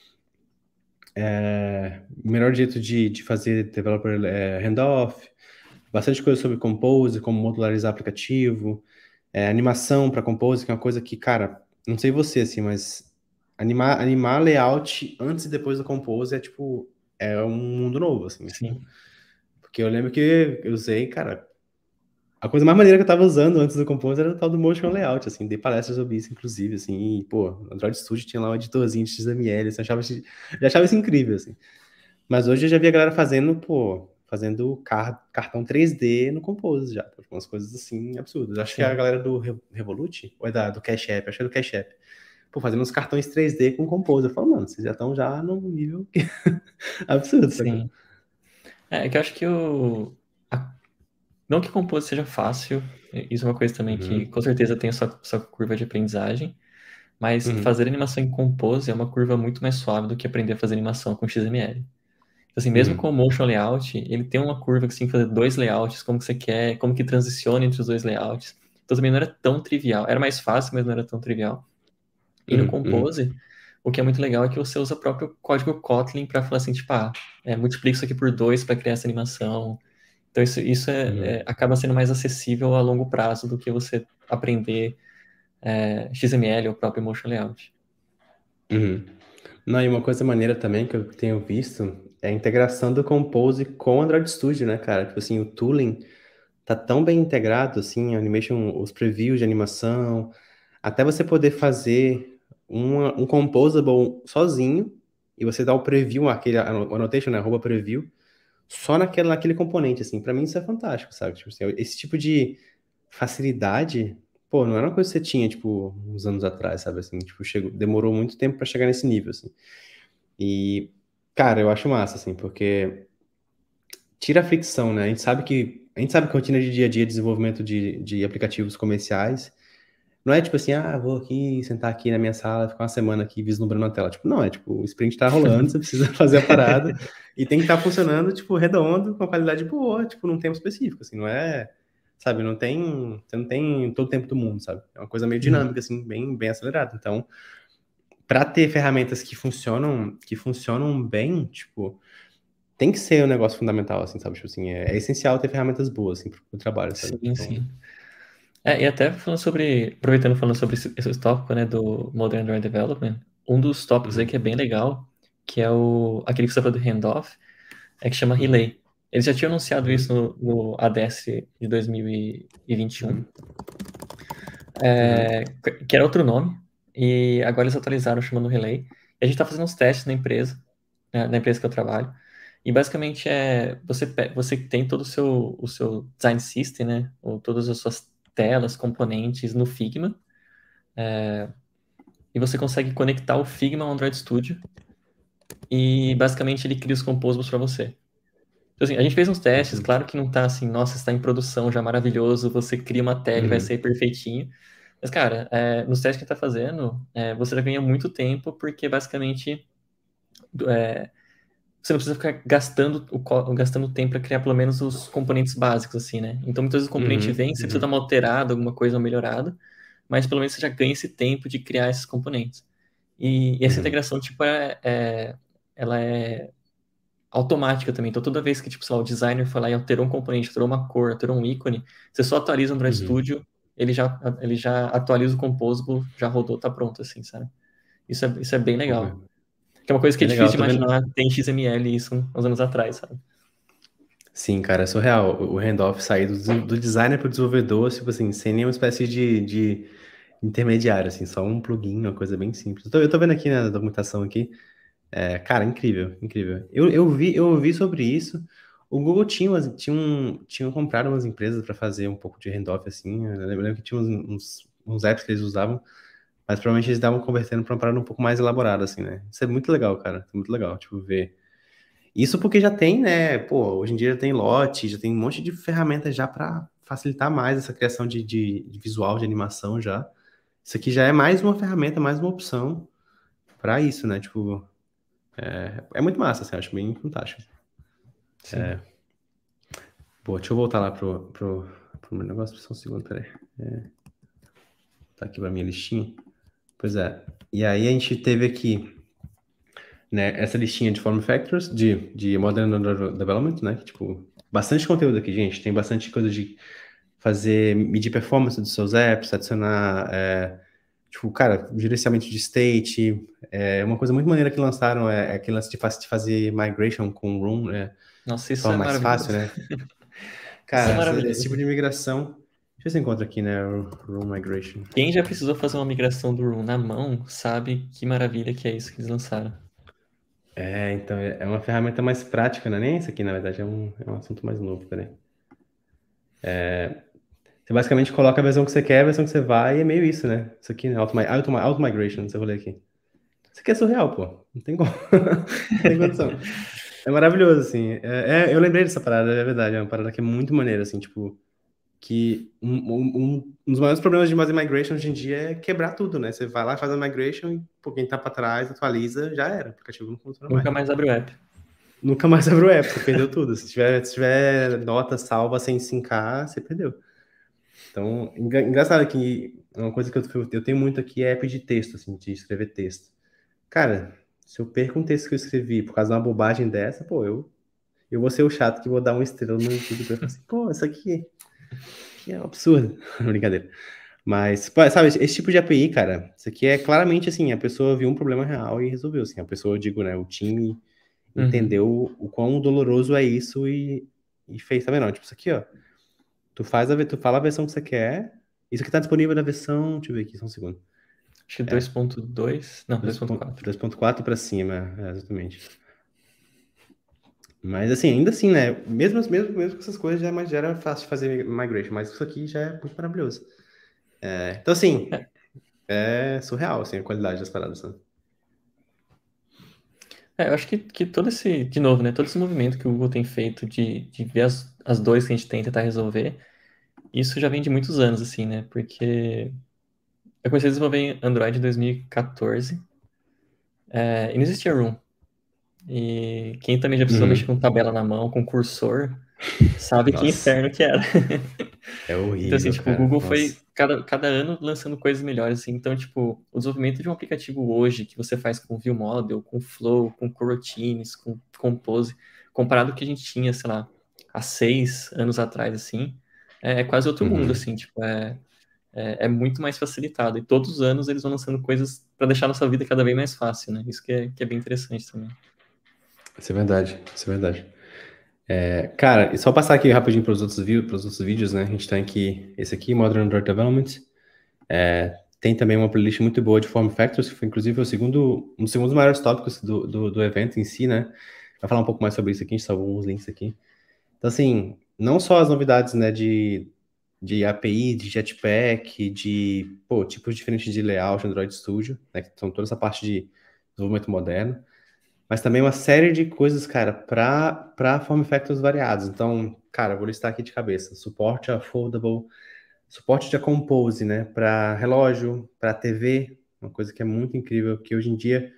é, melhor jeito de, de fazer developer é, handoff, bastante coisa sobre Compose, como modularizar aplicativo, é, animação para Compose, que é uma coisa que, cara, não sei você, assim, mas animar, animar layout antes e depois do Compose é, tipo, é um mundo novo, assim. Sim. Porque eu lembro que eu usei, cara, a coisa mais maneira que eu tava usando antes do Compose era o tal do Motion Layout, assim, dei palestras sobre isso, inclusive, assim, e, pô, Android Studio tinha lá um editorzinho de XML, assim, eu achava, já achava isso incrível, assim. Mas hoje eu já vi a galera fazendo, pô, fazendo car cartão 3D no Compose já, tipo, umas coisas assim absurdas. Acho Sim. que a galera do Revolut, ou é da, do Cash App, acho que é do Cash App, pô, fazendo uns cartões 3D com Compose. Eu falo, mano, vocês já estão já num nível absurdo. Sim. É, é que eu acho que o, não que compor seja fácil, isso é uma coisa também uhum. que com certeza tem a sua, sua curva de aprendizagem, mas uhum. fazer animação em Compose é uma curva muito mais suave do que aprender a fazer animação com XML. Então, assim, mesmo uhum. com o Motion Layout, ele tem uma curva que você tem que fazer dois layouts, como que você quer, como que transiciona entre os dois layouts. Então também não era tão trivial. Era mais fácil, mas não era tão trivial. E no uhum, Compose, uhum. o que é muito legal é que você usa o próprio código Kotlin para falar assim, tipo, ah, é, multiplica isso aqui por dois para criar essa animação. Então isso, isso é, uhum. é, acaba sendo mais acessível a longo prazo do que você aprender é, XML ou próprio Motion Layout. Uhum. Não, e uma coisa maneira também que eu tenho visto é a integração do Compose com o Android Studio, né, cara? Tipo assim, o tooling tá tão bem integrado, assim, animation, os previews de animação, até você poder fazer uma, um composable sozinho e você dá o preview, aquele annotation, né, arroba preview, só naquele, naquele componente, assim. Para mim isso é fantástico, sabe? Tipo assim, esse tipo de facilidade, pô, não era uma coisa que você tinha, tipo, uns anos atrás, sabe? Assim, tipo, chegou, demorou muito tempo para chegar nesse nível, assim. E, cara, eu acho massa, assim, porque tira a fricção, né? A gente sabe que a gente sabe que a rotina de dia a dia de desenvolvimento de, de aplicativos comerciais não é tipo assim, ah, vou aqui, sentar aqui na minha sala, ficar uma semana aqui vislumbrando a tela. Tipo, não, é tipo, o sprint tá rolando, você precisa fazer a parada e tem que estar tá funcionando, tipo, redondo, com qualidade boa, tipo, num tempo específico, assim, não é, sabe, não tem, você não tem todo o tempo do mundo, sabe? É uma coisa meio uhum. dinâmica, assim, bem, bem acelerada. Então, para ter ferramentas que funcionam, que funcionam bem, tipo, tem que ser um negócio fundamental, assim, sabe? Tipo assim, é, é essencial ter ferramentas boas, assim, pro, pro trabalho, sabe? Sim, então, sim. É, e até falando sobre, aproveitando falando sobre esse, esse tópico, né, do Modern Android Development, um dos tópicos aí que é bem legal, que é o, aquele que você falou do handoff, é que chama. Relay. Eles já tinham anunciado isso no, no ADS de 2021, uhum. é, que era outro nome, e agora eles atualizaram chamando Relay. E a gente está fazendo uns testes na empresa, né, na empresa que eu trabalho, e basicamente é você você tem todo o seu o seu design system, né, ou todas as suas telas, componentes no Figma. É, e você consegue conectar o Figma ao Android Studio. E basicamente ele cria os composables para você. Então, assim, a gente fez uns testes, claro que não tá assim, nossa, está em produção já maravilhoso, você cria uma tela e uhum. vai ser perfeitinho. Mas, cara, é, nos testes que está fazendo, é, você já ganha muito tempo, porque basicamente é, você não precisa ficar gastando, o, gastando tempo para criar pelo menos os componentes básicos, assim, né? Então, muitas vezes o componente uhum, vem, você uhum. precisa dar uma alterada, alguma coisa melhorada, mas pelo menos você já ganha esse tempo de criar esses componentes. E, e essa uhum. integração, tipo, é, é, ela é automática também. Então, toda vez que, tipo, sei lá, o designer foi lá e alterou um componente, alterou uma cor, alterou um ícone, você só atualiza o Android uhum. Studio, ele já, ele já atualiza o Composable, já rodou, tá pronto, assim, sabe? Isso é, isso é bem legal. Que é uma coisa que é, é legal, difícil de imaginar vendo... tem XML isso uns anos atrás, sabe? Sim, cara, é surreal. O handoff sair do, do designer para o desenvolvedor, tipo assim, sem nenhuma espécie de, de intermediário, assim, só um plugin, uma coisa bem simples. Eu tô, eu tô vendo aqui na documentação aqui, é, cara, incrível, incrível. Eu, eu, vi, eu ouvi sobre isso. O Google tinha, umas, tinha, um, tinha comprado umas empresas para fazer um pouco de handoff, assim. Eu lembro que tinha uns, uns apps que eles usavam mas provavelmente eles estavam convertendo para uma parada um pouco mais elaborada, assim, né? Isso é muito legal, cara. É muito legal, tipo, ver. Isso porque já tem, né? Pô, hoje em dia já tem lote, já tem um monte de ferramentas já para facilitar mais essa criação de, de, de, visual, de animação já. Isso aqui já é mais uma ferramenta, mais uma opção para isso, né? Tipo, é, é, muito massa, assim, acho bem fantástico. Sim. É... Pô, deixa eu voltar lá pro, pro, pro meu negócio, só um segundo, peraí. É... Tá aqui pra minha listinha. Pois é. E aí a gente teve aqui né, essa listinha de form factors, de, de Modern Development, né? Que, tipo, bastante conteúdo aqui, gente. Tem bastante coisa de fazer, medir performance dos seus apps, adicionar, é, tipo, cara, gerenciamento de state. É, uma coisa muito maneira que lançaram é, é aquele lance de, de fazer migration com Room, né? Nossa, isso é mais fácil, né? Cara, é esse tipo de migração. Deixa eu se encontra aqui, né? Room Migration. Quem já precisou fazer uma migração do Room na mão sabe que maravilha que é isso que eles lançaram. É, então é uma ferramenta mais prática, não é nem isso aqui, na verdade, é um, é um assunto mais novo, peraí. É, você basicamente coloca a versão que você quer, a versão que você vai, e é meio isso, né? Isso aqui, né? Auto, auto, auto Migration, ler aqui. Isso aqui é surreal, pô. Não tem como. não tem condição. É maravilhoso, assim. É, é, eu lembrei dessa parada, é verdade. É uma parada que é muito maneira, assim, tipo. Que um, um, um dos maiores problemas de fazer migration hoje em dia é quebrar tudo, né? Você vai lá, faz a migration e, pô, quem tá pra trás, atualiza, já era. O aplicativo não funciona Nunca mais. mais abre o app. Nunca mais abre o app, você perdeu tudo. Se tiver, se tiver nota salva sem sincar, você perdeu. Então, engraçado que uma coisa que eu, eu tenho muito aqui é app de texto, assim, de escrever texto. Cara, se eu perco um texto que eu escrevi por causa de uma bobagem dessa, pô, eu, eu vou ser o chato que vou dar uma estrela no YouTube pra falar assim, pô, isso aqui, aqui é um absurdo. Brincadeira. Mas, sabe, esse tipo de API, cara, isso aqui é claramente assim, a pessoa viu um problema real e resolveu, assim, a pessoa, eu digo, né, o time uhum. entendeu o quão doloroso é isso e, e fez, tá vendo? Tipo, isso aqui, ó, tu faz a, tu fala a versão que você quer, isso aqui tá disponível na versão, deixa eu ver aqui, só um segundo. Acho que 2.2, é. não, 2.4. 2.4 para cima, é, exatamente. Mas assim, ainda assim, né? Mesmo, mesmo, mesmo com essas coisas já, é já era fácil de fazer migration, mas isso aqui já é muito maravilhoso. É, então, assim, é surreal assim, a qualidade das paradas. Né? É, eu acho que, que todo esse, de novo, né? Todo esse movimento que o Google tem feito de, de ver as, as dores que a gente tem tentar resolver, isso já vem de muitos anos, assim, né? Porque eu comecei a desenvolver Android em 2014 é, e não existia Room. E quem também já precisou uhum. mexer com tabela na mão, com cursor, sabe que inferno que era. É horrível. Então, assim, tipo, cara. o Google Nossa. foi cada, cada ano lançando coisas melhores, assim. Então, tipo, o desenvolvimento de um aplicativo hoje que você faz com View Model, com Flow, com Coroutines, com Compose, comparado ao que a gente tinha, sei lá, há seis anos atrás, assim, é, é quase outro uhum. mundo, assim, tipo, é, é, é, muito mais facilitado. E todos os anos eles vão lançando coisas para deixar a nossa vida cada vez mais fácil, né? Isso que é, que é bem interessante também. Isso é verdade, isso é verdade. É, cara, e só passar aqui rapidinho para os outros, outros vídeos, né? A gente tem aqui esse aqui, Modern Android Development. É, tem também uma playlist muito boa de Form Factors, que foi inclusive o segundo, um dos segundos maiores tópicos do, do, do evento em si, né? Vai falar um pouco mais sobre isso aqui, a gente salvou alguns links aqui. Então, assim, não só as novidades, né, de de API, de Jetpack, de pô, tipos diferentes de layout Android Studio, né, que são toda essa parte de desenvolvimento moderno, mas também uma série de coisas, cara, para form factors variados. Então, cara, vou listar aqui de cabeça: suporte a foldable, suporte a compose, né, para relógio, para TV, uma coisa que é muito incrível, que hoje em dia,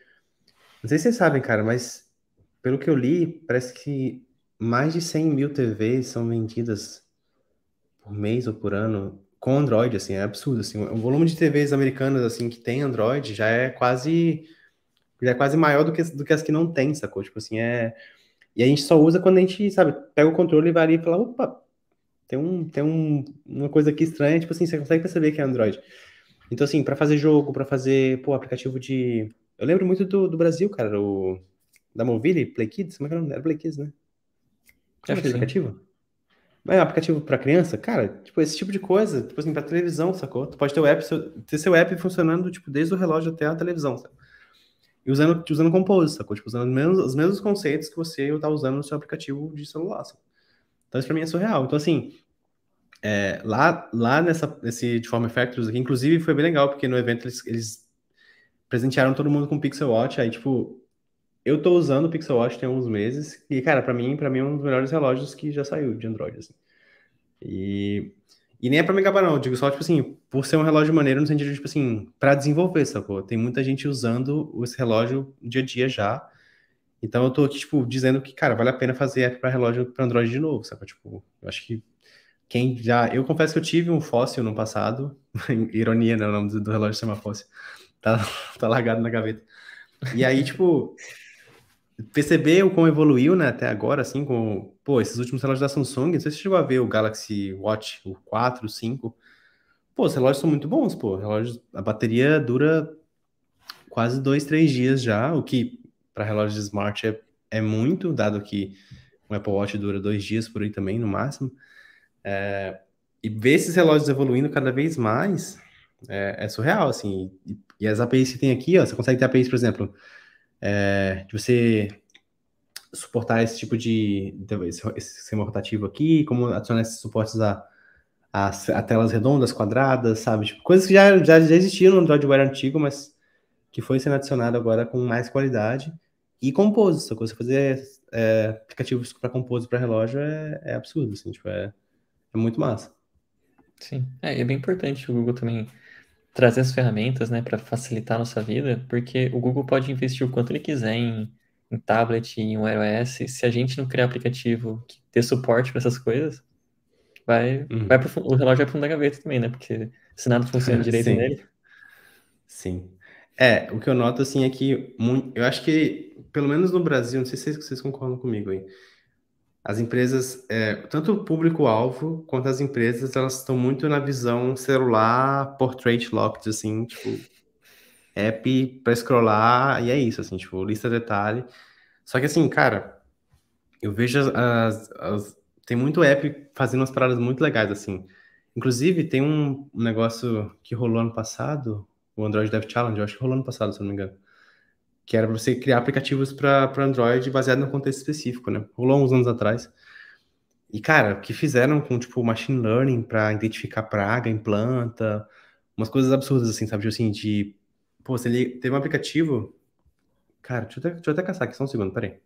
não sei se vocês sabem, cara, mas pelo que eu li, parece que mais de 100 mil TVs são vendidas por mês ou por ano com Android, assim, é absurdo, assim, o volume de TVs americanas, assim, que tem Android já é quase, já é quase maior do que, do que as que não tem, sacou? Tipo assim, é... E a gente só usa quando a gente, sabe, pega o controle e vai ali e fala, opa, tem, um, tem um, uma coisa aqui estranha, tipo assim, você consegue perceber que é Android. Então, assim, para fazer jogo, para fazer, pô, aplicativo de... Eu lembro muito do, do Brasil, cara, o... Da Movile, Play Kids, como é que era? Era Play Kids, né? Como é aplicativo? É um aplicativo para criança, cara, tipo, esse tipo de coisa, tipo assim, para televisão, sacou? Tu pode ter o app, ter seu app funcionando, tipo, desde o relógio até a televisão, sabe? E usando, usando Compose, sacou? Tipo, usando os mesmos, os mesmos conceitos que você tá usando no seu aplicativo de celular? Então, isso pra mim é surreal. Então, assim, é, lá, lá nessa, nesse Deform Factors aqui, inclusive, foi bem legal, porque no evento eles, eles presentearam todo mundo com Pixel Watch, aí, tipo, eu tô usando o Pixel Watch tem uns meses e, cara, para mim, para mim é um dos melhores relógios que já saiu de Android, assim. E, e nem é pra me acabar, não. Digo só, tipo assim, por ser um relógio maneiro no sentido de, tipo assim, pra desenvolver, sacou? Tem muita gente usando esse relógio dia a dia já. Então eu tô aqui, tipo, dizendo que, cara, vale a pena fazer app pra relógio para Android de novo, sacou? Tipo, eu acho que quem já. Eu confesso que eu tive um fóssil no passado. Ironia, né? O nome do, do relógio chama fóssil. tá, tá largado na gaveta. E aí, tipo, perceber o como evoluiu, né, até agora, assim, com, pô, esses últimos relógios da Samsung, não sei se você chegou a ver o Galaxy Watch, o 4, o 5, pô, os relógios são muito bons, pô, relógios, a bateria dura quase dois, três dias já, o que para relógio de smart é, é muito, dado que o Apple Watch dura dois dias por aí também, no máximo, é, e ver esses relógios evoluindo cada vez mais é, é surreal, assim, e, e, as APIs que tem aqui, ó, você consegue ter APIs, por exemplo, é, de você suportar esse tipo de, de esse, sistema rotativo aqui, como adicionar esses suportes a, a, a, telas redondas, quadradas, sabe? Tipo, coisas que já, já, existiam no Android Wear antigo, mas que foi sendo adicionado agora com mais qualidade. E Compose, só que você fazer é, aplicativos para Compose para relógio é, é, absurdo, assim, tipo, é, é muito massa. Sim, é, é bem importante o Google também trazer as ferramentas, né, para facilitar a nossa vida, porque o Google pode investir o quanto ele quiser em, em tablet, em iOS, se a gente não criar aplicativo que dê suporte para essas coisas, vai, uhum. vai pro, o relógio vai para fundo da gaveta também, né, porque se nada funciona direito Sim. nele. Sim. É, o que eu noto, assim, é que eu acho que, pelo menos no Brasil, não sei se vocês, vocês concordam comigo aí, as empresas, é, tanto o público-alvo quanto as empresas, elas estão muito na visão celular, portrait locked, assim, tipo, app para scrollar, e é isso, assim, tipo, lista de detalhe. Só que, assim, cara, eu vejo as, as, tem muito app fazendo umas paradas muito legais, assim. Inclusive, tem um negócio que rolou ano passado, o Android Dev Challenge, eu acho que rolou ano passado, se não me engano que era para você criar aplicativos para Android baseado no contexto específico, né? Rolou uns anos atrás. E, cara, o que fizeram com, tipo, machine learning para identificar praga em planta, umas coisas absurdas, assim, sabe? Tipo assim, de... Pô, você teve um aplicativo... Cara, deixa eu, até, deixa eu até caçar aqui, só um segundo, peraí.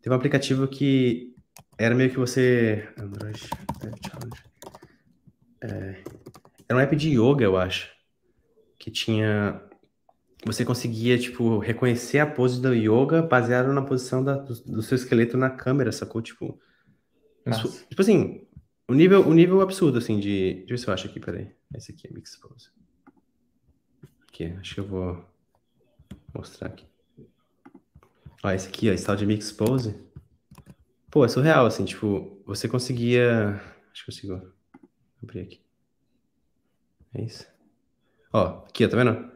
Teve um aplicativo que era meio que você... Android Challenge. É... Era um app de yoga, eu acho. Que tinha você conseguia, tipo, reconhecer a pose do yoga baseado na posição da, do, do, seu esqueleto na câmera, sacou? Tipo, isso, tipo assim, o nível, o nível absurdo, assim, de... Deixa eu ver se eu acho aqui, peraí. Esse aqui é Mix Pose. Aqui, acho que eu vou mostrar aqui. Ó, esse aqui, ó, esse tal de Mix Pose. Pô, é surreal, assim, tipo, você conseguia... Acho que eu consigo abrir aqui. É isso. Ó, aqui, ó, tá vendo?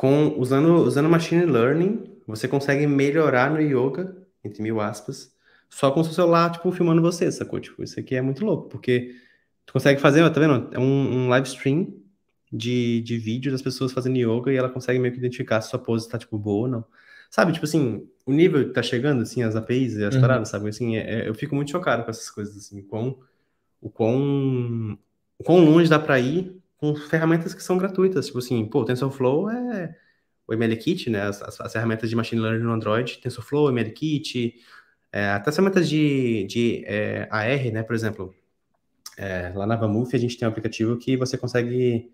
Com usando, usando machine learning, você consegue melhorar no yoga, entre mil aspas, só com o seu celular, tipo, filmando você, sacou? Tipo, isso aqui é muito louco, porque tu consegue fazer, tá vendo? É um, um live stream de, de vídeo das pessoas fazendo yoga e ela consegue meio que identificar se sua pose tá, tipo, boa ou não. Sabe, tipo assim, o nível tá chegando, assim, as APIs e as uhum. paradas, sabe? Assim, é, é, eu fico muito chocado com essas coisas, assim, o quão, o quão, o quão longe dá pra ir com ferramentas que são gratuitas. Tipo assim, pô, o TensorFlow é o MLKit, né? As, as, as, ferramentas de machine learning no Android, TensorFlow, MLKit, é, até as ferramentas de, de é, AR, né? Por exemplo, é, lá na Vamuf a gente tem um aplicativo que você consegue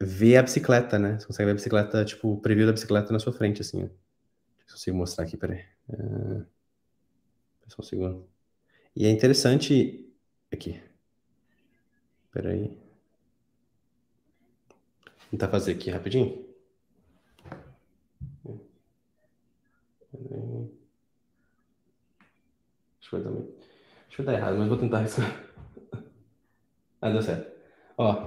ver a bicicleta, né? Você consegue ver a bicicleta, tipo, o preview da bicicleta na sua frente, assim. Ó. Se eu consigo mostrar aqui, peraí. É... Só um segundo. E é interessante... Aqui. Peraí tentar fazer aqui rapidinho. Acho que vai dar, Acho que vai dar errado, mas vou tentar arriscar. Ah, deu certo. Ó,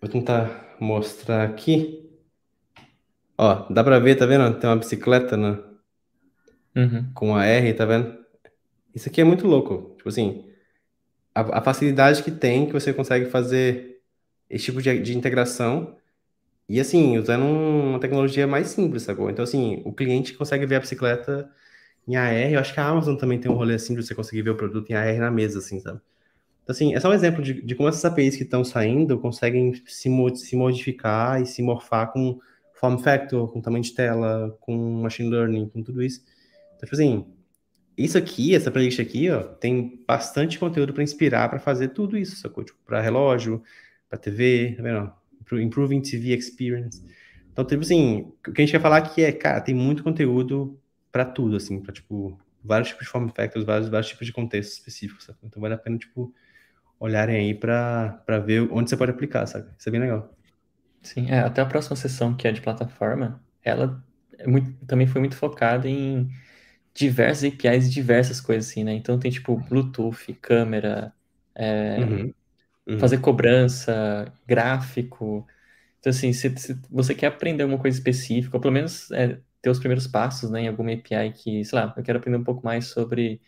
vou tentar mostrar aqui. Ó, dá pra ver, tá vendo? Tem uma bicicleta na... Uhum. com a R, tá vendo? Isso aqui é muito louco. Tipo assim, a, a facilidade que tem que você consegue fazer esse tipo de, de integração. E assim, usando uma tecnologia mais simples, sacou? Então, assim, o cliente consegue ver a bicicleta em AR. Eu acho que a Amazon também tem um rolê assim de você conseguir ver o produto em AR na mesa, assim, sabe? Então, assim, é só um exemplo de, de como essas APIs que estão saindo conseguem se, se modificar e se morfar com form factor, com tamanho de tela, com machine learning, com tudo isso. Então, tipo assim, isso aqui, essa playlist aqui, ó, tem bastante conteúdo para inspirar para fazer tudo isso, sacou? Tipo, para relógio, para TV, tá vendo? Improving TV Experience. Então, tipo assim, o que a gente quer falar aqui é, cara, tem muito conteúdo para tudo, assim, para tipo, vários tipos de form factors, vários, vários tipos de contextos específicos, sabe? Então, vale a pena, tipo, olharem aí para ver onde você pode aplicar, sabe? Isso é bem legal. Sim, é, até a próxima sessão, que é de plataforma, ela é muito, também foi muito focada em diversas APIs e diversas coisas assim, né? Então tem tipo Bluetooth, câmera, é, uhum, uhum. fazer cobrança, gráfico. Então, assim, se, se, você quer aprender alguma coisa específica, ou pelo menos é, ter os primeiros passos né, em alguma API que, sei lá, eu quero aprender um pouco mais sobre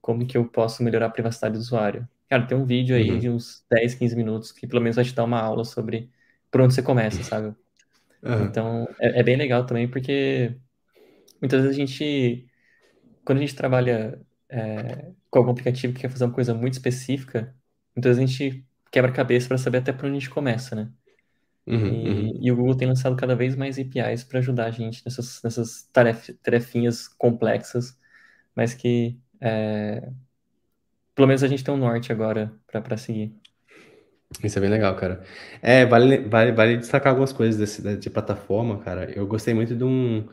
como que eu posso melhorar a privacidade do usuário. Cara, tem um vídeo aí uhum. de uns 10, 15 minutos que pelo menos vai te dar uma aula sobre por onde você começa, sabe? Uhum. Então, é, é, bem legal também, porque muitas vezes a gente, quando a gente trabalha é, com algum aplicativo que quer fazer uma coisa muito específica, vezes a gente quebra a cabeça para saber até por onde a gente começa, né? Uhum, e, uhum. e, o Google tem lançado cada vez mais APIs para ajudar a gente nessas, nessas taref, tarefinhas complexas, mas que é, pelo menos a gente tem um norte agora para seguir. Isso é bem legal, cara. É, vale, vale, vale destacar algumas coisas desse, de plataforma, cara. Eu gostei muito de um.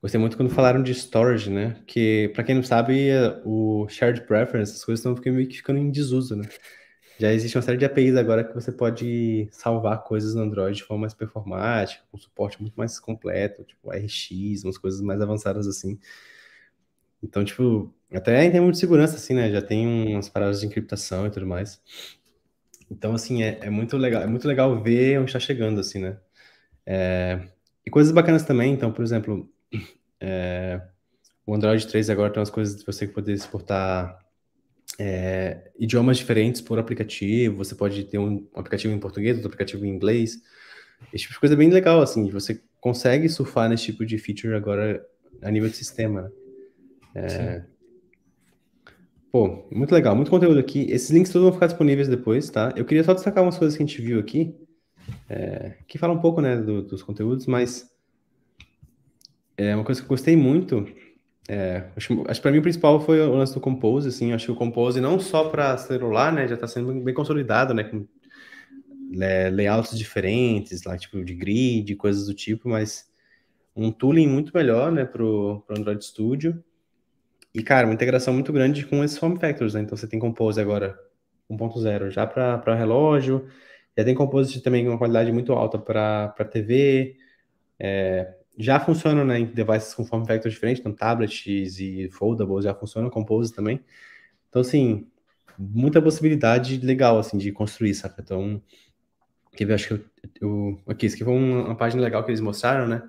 Gostei muito quando falaram de storage, né? Que, para quem não sabe, o shared preference, as coisas estão meio que ficando em desuso, né? Já existe uma série de APIs agora que você pode salvar coisas no Android de forma mais performática, com suporte muito mais completo, tipo RX, umas coisas mais avançadas assim. Então, tipo, até em termos de segurança, assim, né? Já tem umas paradas de encriptação e tudo mais. Então, assim, é, é muito legal, é muito legal ver onde está chegando, assim, né? É, e coisas bacanas também, então, por exemplo, é, o Android 3 agora tem umas coisas de você poder exportar é, idiomas diferentes por aplicativo, você pode ter um aplicativo em português, outro aplicativo em inglês, esse tipo de coisa é bem legal, assim, você consegue surfar nesse tipo de feature agora a nível de sistema, né? É, Pô, muito legal, muito conteúdo aqui. Esses links todos vão ficar disponíveis depois, tá? Eu queria só destacar umas coisas que a gente viu aqui, é, que fala um pouco, né, do, dos conteúdos, mas é uma coisa que eu gostei muito. É, acho, acho que para mim o principal foi o lance do Compose, assim. Acho que o Compose não só para celular, né, já está sendo bem consolidado, né, com é, layouts diferentes, lá tipo de grid, coisas do tipo, mas um tooling muito melhor, né, para o Android Studio. E, cara, uma integração muito grande com esses form factors, né? Então você tem Compose agora 1.0 já para relógio, já tem Compose também com uma qualidade muito alta para TV, é, já funciona né, em devices com form factor diferente, então tablets e foldables já funcionam, Compose também. Então, assim, muita possibilidade legal, assim, de construir, saca? Então, quer ver, acho que eu, eu aqui, isso aqui foi uma, uma página legal que eles mostraram, né?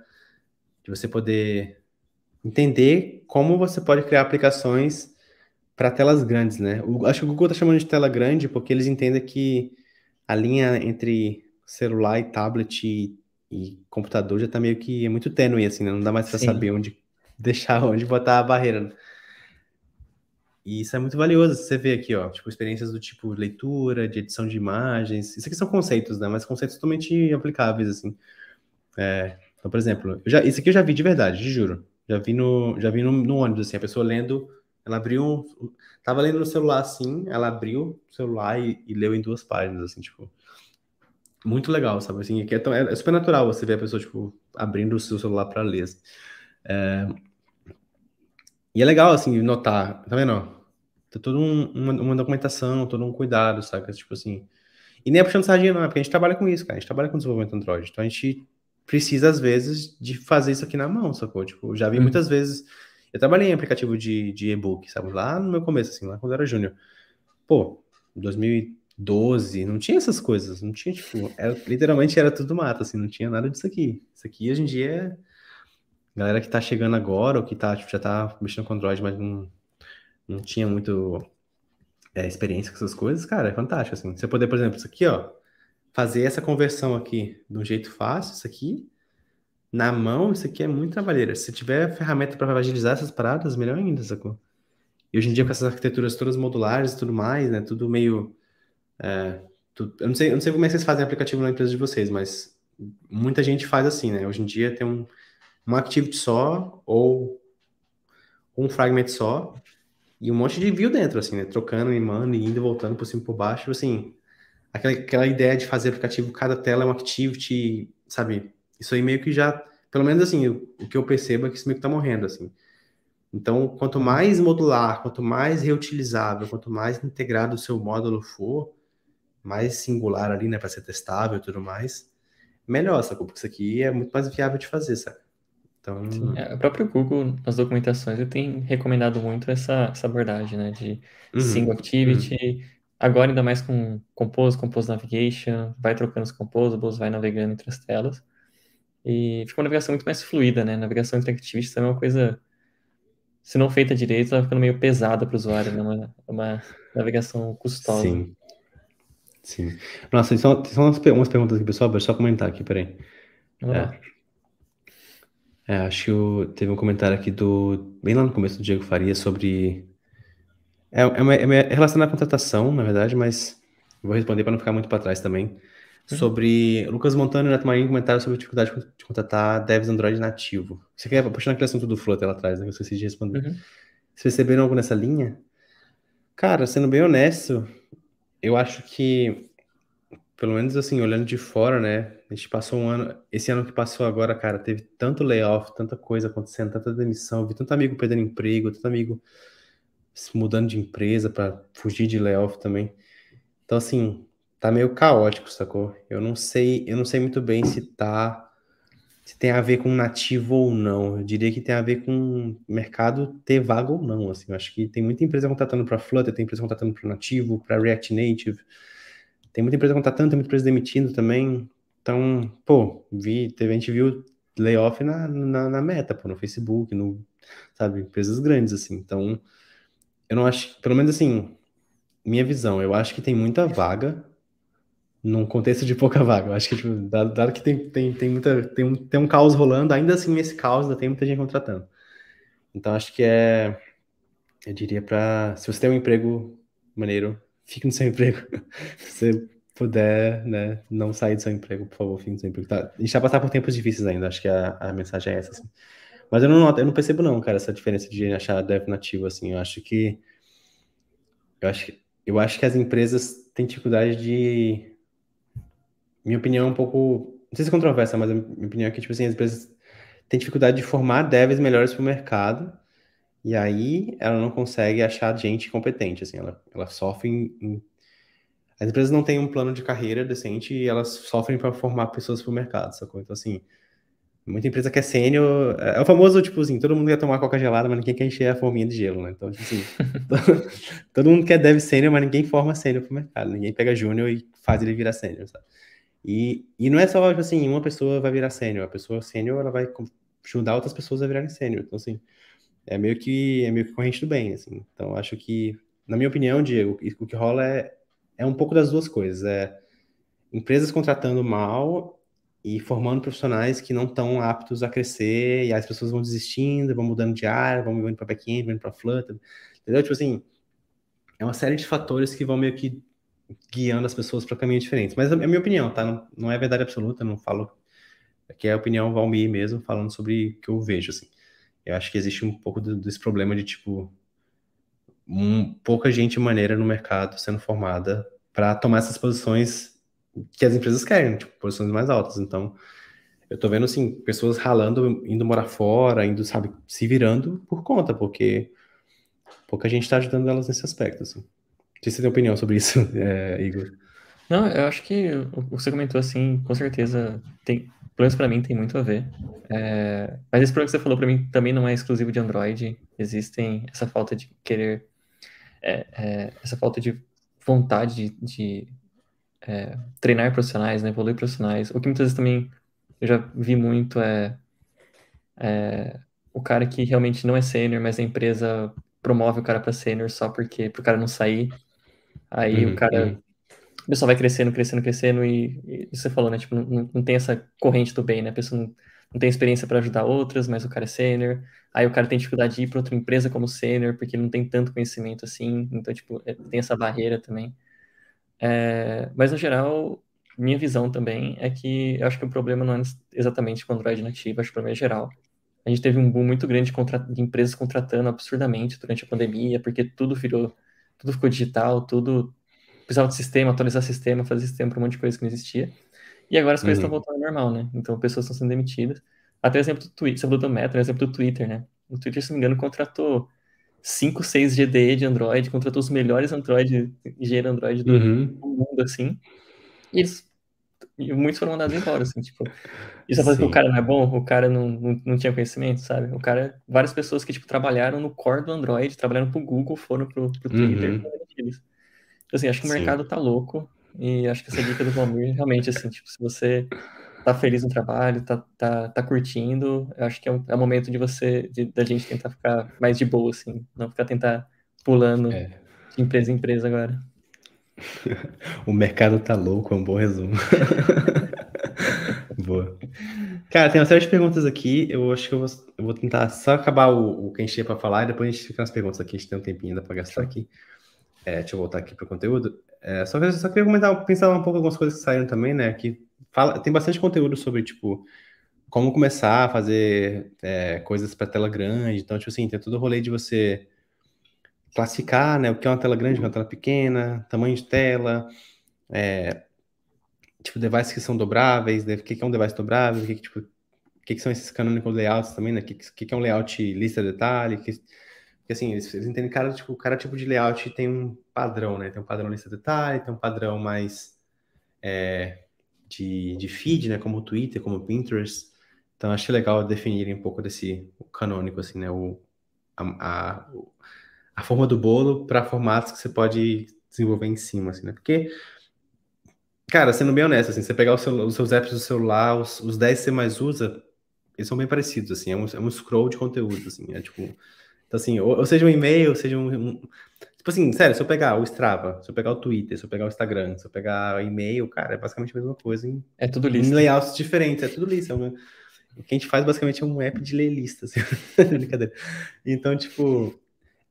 De você poder entender como você pode criar aplicações para telas grandes, né? O, acho que o Google está chamando de tela grande porque eles entendem que a linha entre celular e tablet e, e computador já está meio que é muito tênue, assim, né? Não dá mais para saber onde deixar, onde botar a barreira. Né? E isso é muito valioso. Você vê aqui, ó, tipo, experiências do tipo leitura, de edição de imagens. Isso aqui são conceitos, né? Mas conceitos totalmente aplicáveis, assim. É, então, por exemplo, já, isso aqui eu já vi de verdade, te juro. Já vi no, já vi no, no ônibus, assim, a pessoa lendo, ela abriu, tava lendo no celular assim, ela abriu o celular e, e leu em duas páginas, assim, tipo, muito legal, sabe, assim, é, tão, é, é, super natural você ver a pessoa, tipo, abrindo o seu celular para ler, assim. é, e é legal, assim, notar, tá vendo, tem toda um, uma, uma, documentação, todo um cuidado, sabe, tipo assim, e nem é puxando sardinha não, é porque a gente trabalha com isso, cara, a gente trabalha com desenvolvimento Android, então a gente precisa, às vezes, de fazer isso aqui na mão, sacou? Tipo, já vi uhum. muitas vezes. Eu trabalhei em aplicativo de, de e-book, sabe? Lá no meu começo, assim, lá quando eu era júnior. Pô, 2012, não tinha essas coisas, não tinha, tipo, era, literalmente era tudo mato, assim, não tinha nada disso aqui. Isso aqui hoje em dia é. Galera que tá chegando agora, ou que tá, tipo, já tá mexendo com Android, mas não, não tinha muito é, experiência com essas coisas, cara, é fantástico, assim. Você poder, por exemplo, isso aqui, ó, fazer essa conversão aqui de um jeito fácil, isso aqui, na mão, isso aqui é muito trabalheira. Se tiver ferramenta para agilizar essas paradas, melhor ainda, sacou? E hoje em dia, com essas arquiteturas todas modulares e tudo mais, né? Tudo meio. É, tudo, eu, não sei, eu não sei como é que vocês fazem aplicativo na empresa de vocês, mas muita gente faz assim, né? Hoje em dia tem um, um activity só ou um fragment só e um monte de view dentro, assim, né? Trocando, limando, indo e voltando por cima e por baixo, assim aquela, aquela ideia de fazer aplicativo, cada tela é um activity, sabe? Isso aí meio que já, pelo menos assim, o, o que eu percebo é que isso meio que tá morrendo, assim. Então, quanto mais modular, quanto mais reutilizável, quanto mais integrado o seu módulo for, mais singular ali, né, para ser testável e tudo mais, melhor, sacou? Porque isso aqui é muito mais viável de fazer, sabe? Então... Sim, é, o próprio Google, nas documentações, ele tem recomendado muito essa, essa abordagem, né? De uhum, single activity, uhum. agora ainda mais com Compose, Compose Navigation, vai trocando os composables, vai navegando entre as telas. E fica uma navegação muito mais fluida, né? Navegação também é uma coisa, se não feita direito, ela ficando meio pesada para o usuário, né? Uma, uma navegação custosa. Sim. Sim. Nossa, tem só, tem só umas, umas perguntas aqui, pessoal, deixa eu só comentar aqui, peraí. É. é, acho que eu, teve um comentário aqui do, bem lá no começo do Diego Faria, sobre... É, é, uma, é relacionado à contratação, na verdade, mas vou responder para não ficar muito para trás também. Uhum. Sobre Lucas Montano e Neto Marinho comentaram sobre a dificuldade de contratar devs Android nativo. Você quer puxar aquele assunto do Flutter lá atrás, né? Que eu esqueci de responder. Uhum. Vocês perceberam algo nessa linha? Cara, sendo bem honesto, eu acho que, pelo menos assim, olhando de fora, né? A gente passou um ano. Esse ano que passou agora, cara, teve tanto layoff, tanta coisa acontecendo, tanta demissão, vi tanto amigo perdendo emprego, tanto amigo mudando de empresa para fugir de layoff também. Então, assim, tá meio caótico, sacou? Eu não sei, eu não sei muito bem se tá se tem a ver com nativo ou não. Eu diria que tem a ver com mercado ter vaga ou não, assim. Eu acho que tem muita empresa contratando para Flutter, tem empresa contratando para nativo, para React Native. Tem muita empresa contratando, tem muita empresa demitindo também. Então, pô, vi, teve, a gente viu layoff na, na, na meta, pô, no Facebook, no, sabe, empresas grandes, assim. Então, eu não acho, pelo menos assim, minha visão, eu acho que tem muita vaga, num contexto de pouca vaga. Eu acho que, tipo, dado, dado, que tem, tem, tem, muita, tem, um, tem um caos rolando, ainda assim, nesse caos ainda tem muita gente contratando. Então, acho que é. Eu diria para. Se você tem um emprego maneiro, fique no seu emprego. se você puder, né, não sair do seu emprego, por favor, fique no seu emprego. Tá, a gente vai passar por tempos difíceis ainda, acho que a, a mensagem é essa. Assim. Mas eu não eu não percebo, não, cara, essa diferença de achar dev nativo, assim. Eu acho que. Eu acho que, eu acho que as empresas têm dificuldade de minha opinião é um pouco. Não sei se é controversa, mas a minha opinião é que, tipo assim, as empresas têm dificuldade de formar devs melhores para o mercado, e aí ela não consegue achar gente competente, assim, ela, ela sofre em, em... As empresas não têm um plano de carreira decente e elas sofrem para formar pessoas para o mercado, sacou? Então, assim, muita empresa quer sênior. É, é o famoso, tipo assim, todo mundo quer tomar coca gelada, mas ninguém quer encher a forminha de gelo, né? Então, tipo assim, todo mundo quer dev sênior, mas ninguém forma sênior para o mercado. Ninguém pega júnior e faz ele virar sênior, sabe? E, e não é só, tipo assim, uma pessoa vai virar sênior, a pessoa sênior, ela vai ajudar outras pessoas a virarem sênior. Então, assim, é meio que é meio que corrente do bem, assim. Então, acho que, na minha opinião, Diego, o que rola é, é um pouco das duas coisas. É empresas contratando mal e formando profissionais que não estão aptos a crescer, e as pessoas vão desistindo, vão mudando de área, vão indo para back-end, vão indo para Flutter, entendeu? Tipo assim, é uma série de fatores que vão meio que guiando as pessoas para caminhos diferentes. Mas é a minha opinião, tá? Não, não é verdade absoluta, não falo. Aqui é a opinião Valmir mesmo, falando sobre o que eu vejo, assim. Eu acho que existe um pouco desse problema de, tipo, um, pouca gente maneira no mercado sendo formada para tomar essas posições que as empresas querem, tipo, posições mais altas. Então, eu tô vendo, assim, pessoas ralando, indo morar fora, indo, sabe, se virando por conta, porque pouca gente está ajudando elas nesse aspecto, assim se você tem opinião sobre isso, é, Igor. Não, eu acho que o que você comentou, assim, com certeza tem, pelo menos para mim, tem muito a ver. É, mas esse problema que você falou para mim também não é exclusivo de Android. Existem essa falta de querer, é, é, essa falta de vontade de, de é, treinar profissionais, né, evoluir profissionais. O que muitas vezes também eu já vi muito é, é o cara que realmente não é sênior, mas a empresa promove o cara para sênior só porque pro cara não sair Aí uhum, o cara. Uhum. O pessoal vai crescendo, crescendo, crescendo, e, e você falou, né? Tipo, não, não tem essa corrente do bem, né? A pessoa não, não tem experiência para ajudar outras, mas o cara é sênior. Aí o cara tem dificuldade de ir para outra empresa como sênior, porque não tem tanto conhecimento assim. Então, tipo, é, tem essa barreira também. É, mas, no geral, minha visão também é que eu acho que o problema não é exatamente com o Android nativo, acho que o problema é geral. A gente teve um boom muito grande de, de empresas contratando absurdamente durante a pandemia, porque tudo virou tudo ficou digital, tudo precisava de sistema, atualizar sistema, fazer sistema para um monte de coisa que não existia. E agora as coisas estão uhum. voltando ao normal, né? Então pessoas estão sendo demitidas. Até o exemplo do Twitter, você falou do Meta, o exemplo do Twitter, né? O Twitter, se não me engano, contratou 5, 6 GDE de Android, contratou os melhores Android, engenheiros Android do, uhum. mundo, assim. E eles E muitos foram mandados embora, assim, tipo. Isso é que o cara não é bom, o cara não, não, não, tinha conhecimento, sabe? O cara, várias pessoas que, tipo, trabalharam no core do Android, trabalharam pro Google, foram pro, pro Twitter, uhum. Então, assim, acho que o Sim. mercado tá louco, e acho que essa dica do Valmir, realmente, assim, tipo, se você tá feliz no trabalho, tá, tá, tá curtindo, eu acho que é, um, é o momento de você, de, da gente tentar ficar mais de boa, assim, não ficar tentar pulando é. de empresa em empresa agora. o mercado tá louco, é um bom resumo. Boa. Cara, tem uma série de perguntas aqui. Eu acho que eu vou, eu vou tentar só acabar o, o que a gente tinha para falar e depois a gente fica nas perguntas aqui. A gente tem um tempinho ainda para gastar aqui. É, deixa eu voltar aqui para o conteúdo. É, só, só queria comentar, pensar um pouco algumas coisas que saíram também, né? Que fala, tem bastante conteúdo sobre, tipo, como começar a fazer é, coisas para tela grande. Então, tipo assim, tem todo o rolê de você classificar, né? O que é uma tela grande, o que é uma tela pequena, tamanho de tela, é, tipo, devices que são dobráveis, o que é um device dobrável, o que, tipo, o que, são esses canonical layouts também, né? O que, que é um layout lista de detalhe, que, assim, eles, eles entendem que cada tipo, cada tipo de layout tem um padrão, né? Tem um padrão lista de detalhe, tem um padrão mais é, de, de feed, né? Como o Twitter, como o Pinterest. Então, acho legal definirem um pouco desse canônico, assim, né? O, a, a, a forma do bolo para formatos que você pode desenvolver em cima, assim, né? Porque, cara, sendo bem honesto, assim, você pegar os seus apps do celular, os, os 10 que você mais usa, eles são bem parecidos, assim, é um, é um scroll de conteúdo, assim, é tipo... Então, assim, ou, ou seja um e-mail, ou seja um, um, Tipo assim, sério, se eu pegar o Strava, se eu pegar o Twitter, se eu pegar o Instagram, se eu pegar o e-mail, cara, é basicamente a mesma coisa em, é tudo lista. em layouts diferentes, é tudo lista. É uma, o que a gente faz basicamente é um app de ler listas. Assim, brincadeira. Então, tipo,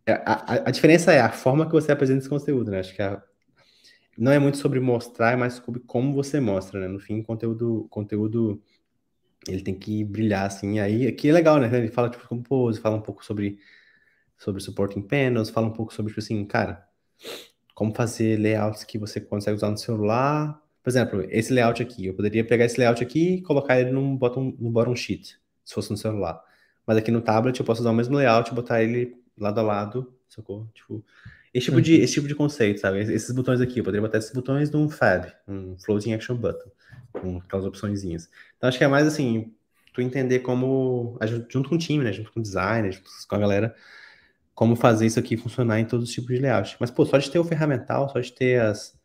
a, a, a, diferença é a forma que você apresenta esse conteúdo, né? Acho que a, não é muito sobre mostrar, é mais sobre como você mostra, né? No fim, conteúdo, conteúdo ele tem que brilhar, assim. Aí aqui é legal, né? Ele fala tipo compose, fala um pouco sobre sobre supporting panels, fala um pouco sobre tipo assim, cara, como fazer layouts que você consegue usar no celular. Por exemplo, esse layout aqui, eu poderia pegar esse layout aqui e colocar ele num bottom, no bottom sheet, se fosse no celular. Mas aqui no tablet eu posso usar o mesmo layout e botar ele lado a lado, sacou? Tipo, esse tipo, de, uhum. esse tipo de conceito, sabe? Esses botões aqui, eu poderia botar esses botões num fab, um floating action button, com aquelas opçõezinhas. Então acho que é mais assim, tu entender como, junto com o time, né? Junto com o designer, junto com a galera, como fazer isso aqui funcionar em todos os tipos de layout. Mas, pô, só de ter o ferramental, só de ter as,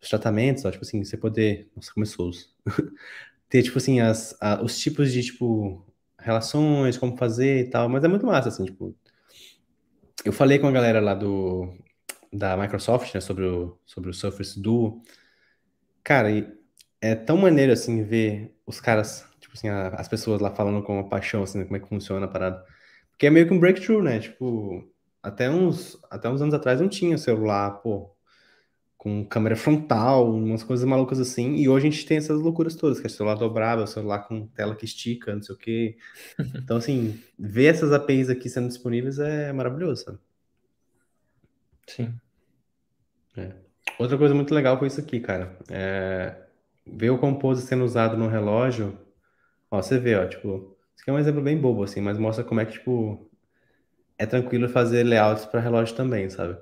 os tratamentos, ó, tipo assim, você poder. Nossa, começou. ter, tipo assim, as, a, os tipos de, tipo, relações, como fazer e tal. Mas é muito massa, assim, tipo, eu falei com a galera lá do da Microsoft, né, sobre o, sobre o Surface Duo. Cara, é tão maneiro, assim, ver os caras, tipo assim, a, as pessoas lá falando com uma paixão, assim, né, como é que funciona a parada. Porque é meio que um breakthrough, né? Tipo, até uns, até uns anos atrás não tinha celular, pô, com câmera frontal, umas coisas malucas assim. E hoje a gente tem essas loucuras todas, que é celular dobrável, celular com tela que estica, não sei o quê. Então, assim, ver essas APIs aqui sendo disponíveis é maravilhoso, sabe? Sim. É. Outra coisa muito legal foi isso aqui, cara. É... Ver o Compose sendo usado no relógio. Ó, você vê, ó, tipo, isso aqui é um exemplo bem bobo, assim, mas mostra como é que, tipo, é tranquilo fazer layouts para relógio também, sabe?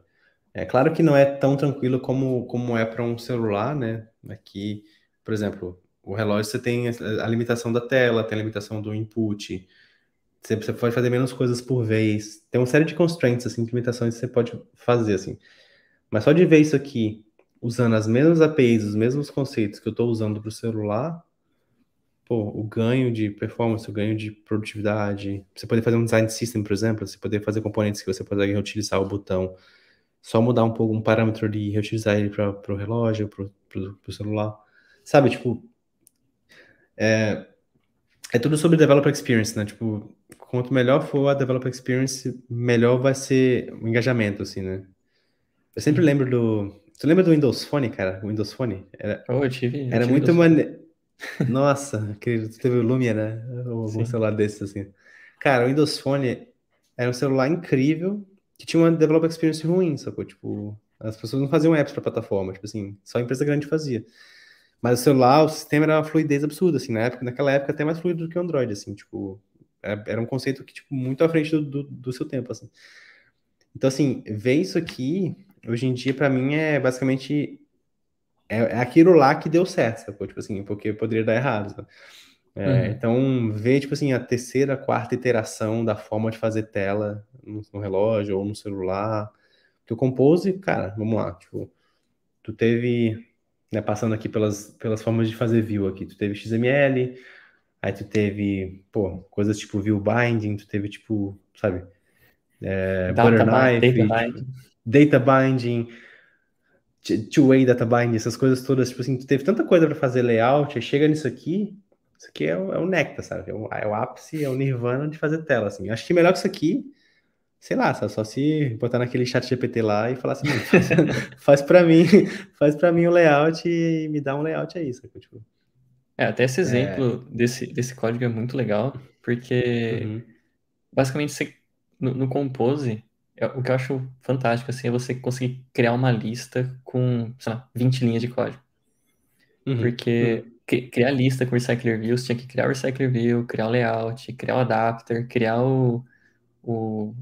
É claro que não é tão tranquilo como, como é para um celular, né? Aqui, por exemplo, o relógio você tem a limitação da tela, tem a limitação do input, você, você pode fazer menos coisas por vez, tem uma série de constraints, assim, limitações que você pode fazer, assim. Mas só de ver isso aqui, usando as mesmas APIs, os mesmos conceitos que eu estou usando para o celular, pô, o ganho de performance, o ganho de produtividade, você poder fazer um design system, por exemplo, você poder fazer componentes que você consegue reutilizar o botão, só mudar um pouco um parâmetro de reutilizar ele para o relógio, para o celular. Sabe, tipo, é, é tudo sobre developer experience, né? Tipo, quanto melhor for a developer experience, melhor vai ser o engajamento, assim, né? Eu sempre uhum. lembro do. Você lembra do Windows Phone, cara? O Windows Phone? Era, oh, eu tive, eu era tive muito maneiro. Nossa, que teve o Lumia, né? Um celular desse, assim. Cara, o Windows Phone era um celular incrível que tinha uma developer experience ruim, sacou? Tipo, as pessoas não faziam apps para plataforma, tipo assim, só a empresa grande fazia. Mas o celular, o sistema era uma fluidez absurda, assim, na época, naquela época até mais fluido do que o Android, assim, tipo, era, era um conceito que, tipo, muito à frente do, do, do, seu tempo, assim. Então, assim, ver isso aqui, hoje em dia, para mim, é basicamente é, é aquilo lá que deu certo, sacou? Tipo assim, porque poderia dar errado, sabe? É, uhum. Então, ver, tipo assim, a terceira, quarta iteração da forma de fazer tela no, no relógio ou no celular. Tu Compose, cara, vamos lá, tipo, tu teve, né, passando aqui pelas, pelas formas de fazer view aqui, tu teve XML, aí tu teve, pô, coisas tipo view binding, tu teve, tipo, sabe, é, data Butterknife, data binding, data binding two-way data binding, essas coisas todas, tipo assim, tu teve tanta coisa para fazer layout, aí chega nisso aqui, isso aqui é o, é o nectar, sabe? É o, é o, ápice, é o nirvana de fazer tela, assim. Acho que melhor que isso aqui, sei lá, só, só se botar naquele chat GPT lá e falar assim, faz, faz para mim, faz para mim o um layout e me dá um layout aí, sabe? Tipo, é, até esse exemplo é... desse, desse código é muito legal, porque uhum. basicamente você, no, no Compose, é, o que eu acho fantástico assim, é você conseguir criar uma lista com, sei lá, 20 linhas de código. Uhum. Porque uhum criar lista com recycler views, tinha que criar o recycler view, criar o layout, criar o adapter, criar o, o,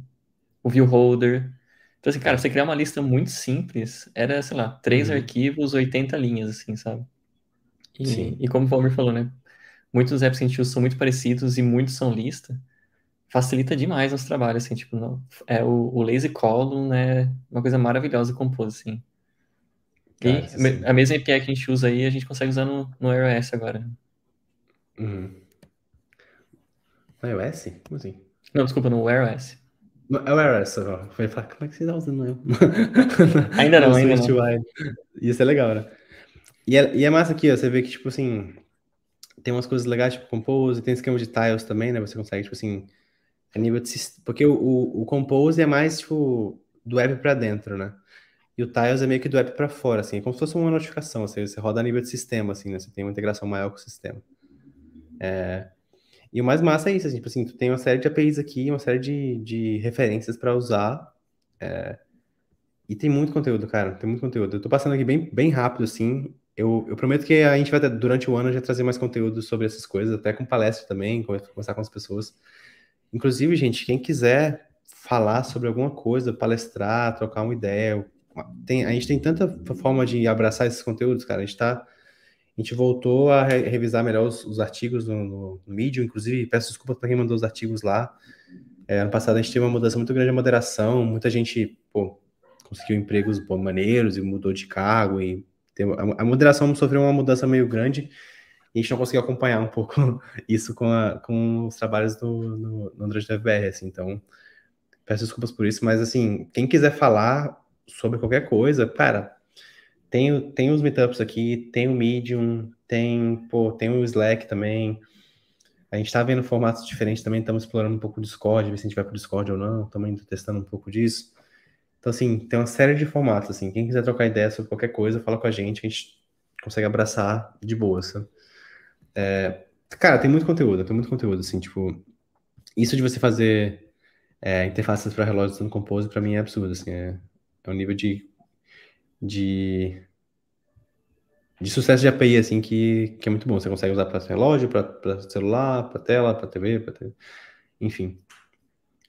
o view holder. Então, assim, cara, você criar uma lista muito simples, era, sei lá, três uhum. arquivos, 80 linhas, assim, sabe? E, Sim. e como o Palmer falou, né? Muitos apps que a gente usa são muito parecidos e muitos são lista. Facilita demais os trabalhos, assim, tipo, não, é o, o lazy column é uma coisa maravilhosa compor, assim. E assim... a mesma API que a gente usa aí, a gente consegue usar no, no iOS agora. Uhum. No iOS? Como assim? Não, desculpa, no Wear OS. No iOS, ó. Foi falar, como é que você tá usando eu? ainda não, ainda não. Isso é legal, né? E é, e é massa aqui, ó, você vê que, tipo assim, tem umas coisas legais, tipo Compose, tem esquema de tiles também, né? Você consegue, tipo assim, a nível de... Porque o, o, o Compose é mais, tipo, do web pra dentro, né? E o Tiles é meio que do app para fora, assim, é como se fosse uma notificação, assim, você roda a nível de sistema, assim, né? Você tem uma integração maior com o sistema. É... E o mais massa é isso, assim, tipo assim, tu tem uma série de APIs aqui, uma série de, de referências para usar. É... E tem muito conteúdo, cara, tem muito conteúdo. Eu tô passando aqui bem, bem rápido, assim. Eu, eu prometo que a gente vai, durante o ano, já trazer mais conteúdo sobre essas coisas, até com palestra também, conversar com as pessoas. Inclusive, gente, quem quiser falar sobre alguma coisa, palestrar, trocar uma ideia, tem, a gente tem tanta forma de abraçar esses conteúdos, cara. A gente tá. A gente voltou a re revisar melhor os, os artigos no, no, no, Medium, inclusive peço desculpa para quem mandou os artigos lá. É, ano passado a gente teve uma mudança muito grande de moderação, muita gente pô, conseguiu empregos pô, maneiros e mudou de cargo. E tem, a, a, moderação sofreu uma mudança meio grande e a gente não conseguiu acompanhar um pouco isso com, a, com os trabalhos do, no, no Android FBR. Assim, então, peço desculpas por isso, mas assim, quem quiser falar, sobre qualquer coisa, cara, tem, tem os meetups aqui, tem o Medium, tem, pô, tem o Slack também. A gente tá vendo formatos diferentes também, estamos explorando um pouco o Discord, ver se a gente vai pro Discord ou não, também testando um pouco disso. Então, assim, tem uma série de formatos, assim, quem quiser trocar ideia sobre qualquer coisa, fala com a gente, a gente consegue abraçar de boa, sabe? É, cara, tem muito conteúdo, tem muito conteúdo, assim, tipo, isso de você fazer é, interfaces para relógios no Compose, para mim é absurdo, assim, é, é um nível de, de, de sucesso de API, assim, que, que é muito bom. Você consegue usar para relógio, para celular, para tela, para TV, para TV, enfim.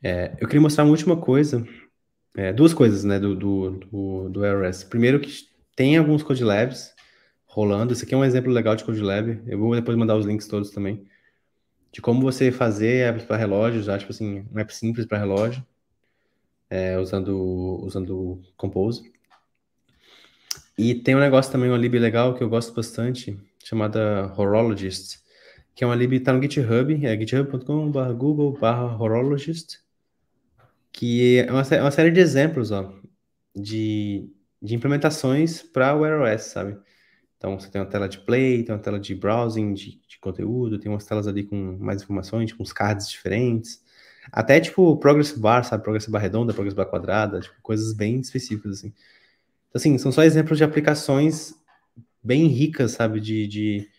É, eu queria mostrar uma última coisa, é, duas coisas, né, do, do, do, do iOS. Primeiro que tem alguns Code Labs rolando. Esse aqui é um exemplo legal de Code Lab. Eu vou depois mandar os links todos também. De como você fazer apps para relógios, já, tipo assim, um app simples para relógio é, usando, usando Compose. E tem um negócio também, uma lib legal que eu gosto bastante, chamada Horologist, que é uma lib, tá no GitHub, é github.com.br google horologist, que é uma, uma, série de exemplos, ó, de, de implementações para o Wear OS, sabe? Então, você tem uma tela de play, tem uma tela de browsing de, de conteúdo, tem umas telas ali com mais informações, com uns cards diferentes. Até, tipo, Progress Bar, sabe? Progress Bar redonda, Progress Bar quadrada, tipo, coisas bem específicas, assim. Assim, são só exemplos de aplicações bem ricas, sabe? De, de,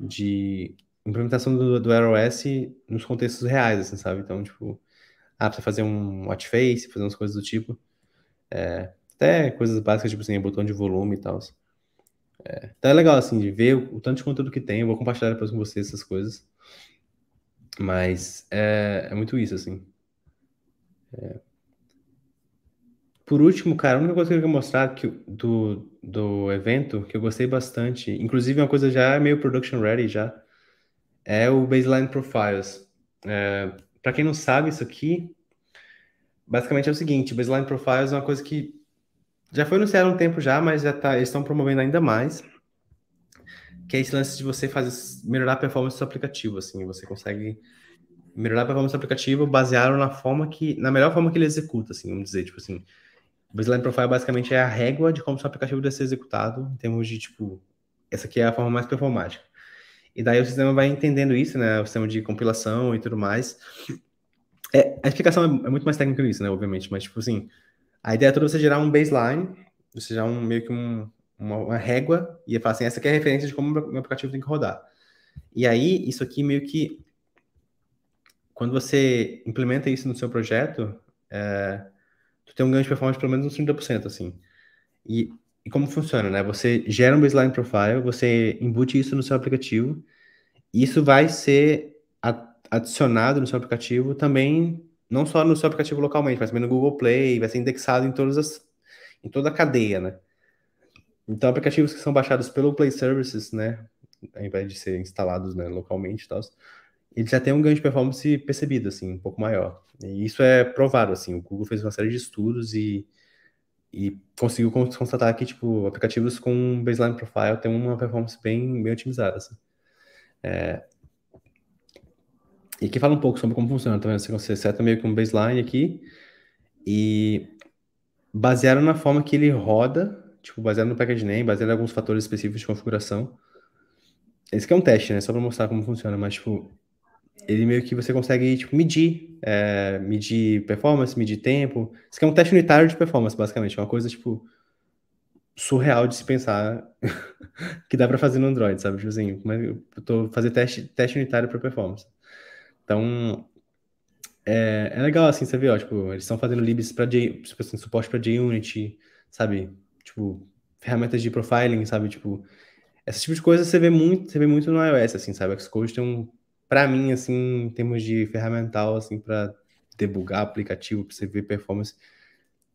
de implementação do, do iOS nos contextos reais, assim, sabe? Então, tipo, ah, precisa fazer um watch face, fazer umas coisas do tipo. É, até coisas básicas, tipo assim, botão de volume e tal. É, então é legal, assim, de ver o, o tanto de conteúdo que tem. Eu vou compartilhar depois com vocês essas coisas. Mas é, é muito isso, assim. É. Por último, cara, a única coisa que eu queria mostrar que, do, do evento que eu gostei bastante, inclusive uma coisa já meio production ready já, é o Baseline Profiles. É, para quem não sabe isso aqui, basicamente é o seguinte, Baseline Profiles é uma coisa que já foi anunciado há um tempo já, mas já tá, eles estão promovendo ainda mais, que é esse lance de você fazer melhorar a performance do seu aplicativo, assim, você consegue melhorar a performance do aplicativo baseado na forma que, na melhor forma que ele executa, assim, vamos dizer, tipo assim, o Baseline Profile basicamente é a régua de como seu aplicativo deve ser executado, em termos de, tipo, essa aqui é a forma mais performática. E daí o sistema vai entendendo isso, né, o sistema de compilação e tudo mais. É, a explicação é, é muito mais técnica que isso, né, obviamente, mas, tipo assim, a ideia é toda você gerar um baseline, você gerar um, meio que um, uma, uma régua, e falar assim, essa aqui é a referência de como o meu aplicativo tem que rodar. E aí, isso aqui meio que quando você implementa isso no seu projeto, é, tu tem um ganho de performance pelo menos uns 30%, assim. E, e como funciona, né? Você gera um baseline profile, você embute isso no seu aplicativo, e isso vai ser adicionado no seu aplicativo também, não só no seu aplicativo localmente, mas também no Google Play, vai ser indexado em todas as, em toda a cadeia, né? Então, aplicativos que são baixados pelo Play Services, né, ao invés de ser instalados né, localmente e tal, ele já tem um ganho de performance percebido, assim, um pouco maior. E isso é provado, assim, o Google fez uma série de estudos e, e conseguiu constatar que, tipo, aplicativos com baseline profile têm uma performance bem, bem otimizada, assim. É... E aqui fala um pouco sobre como funciona, tá vendo? Você seta meio que um baseline aqui e baseado na forma que ele roda, tipo, baseado no package name, baseado em alguns fatores específicos de configuração. Esse aqui é um teste, né? Só para mostrar como funciona, mas, tipo, ele meio que você consegue tipo, medir, é, medir performance, medir tempo. Isso aqui é um teste unitário de performance, basicamente. É uma coisa, tipo, surreal de se pensar que dá para fazer no Android, sabe? Tipo assim, mas eu tô fazer teste, teste unitário para performance. Então, é, é legal, assim, você vê, ó, tipo, eles estão fazendo libs para tipo assim, suporte para JUnity, sabe? Tipo, ferramentas de profiling, sabe? Tipo, esse tipo de coisa você vê muito, você vê muito no iOS, assim, sabe? Xcode tem um para mim, assim, em termos de ferramental, assim, para debugar aplicativo, para você ver performance,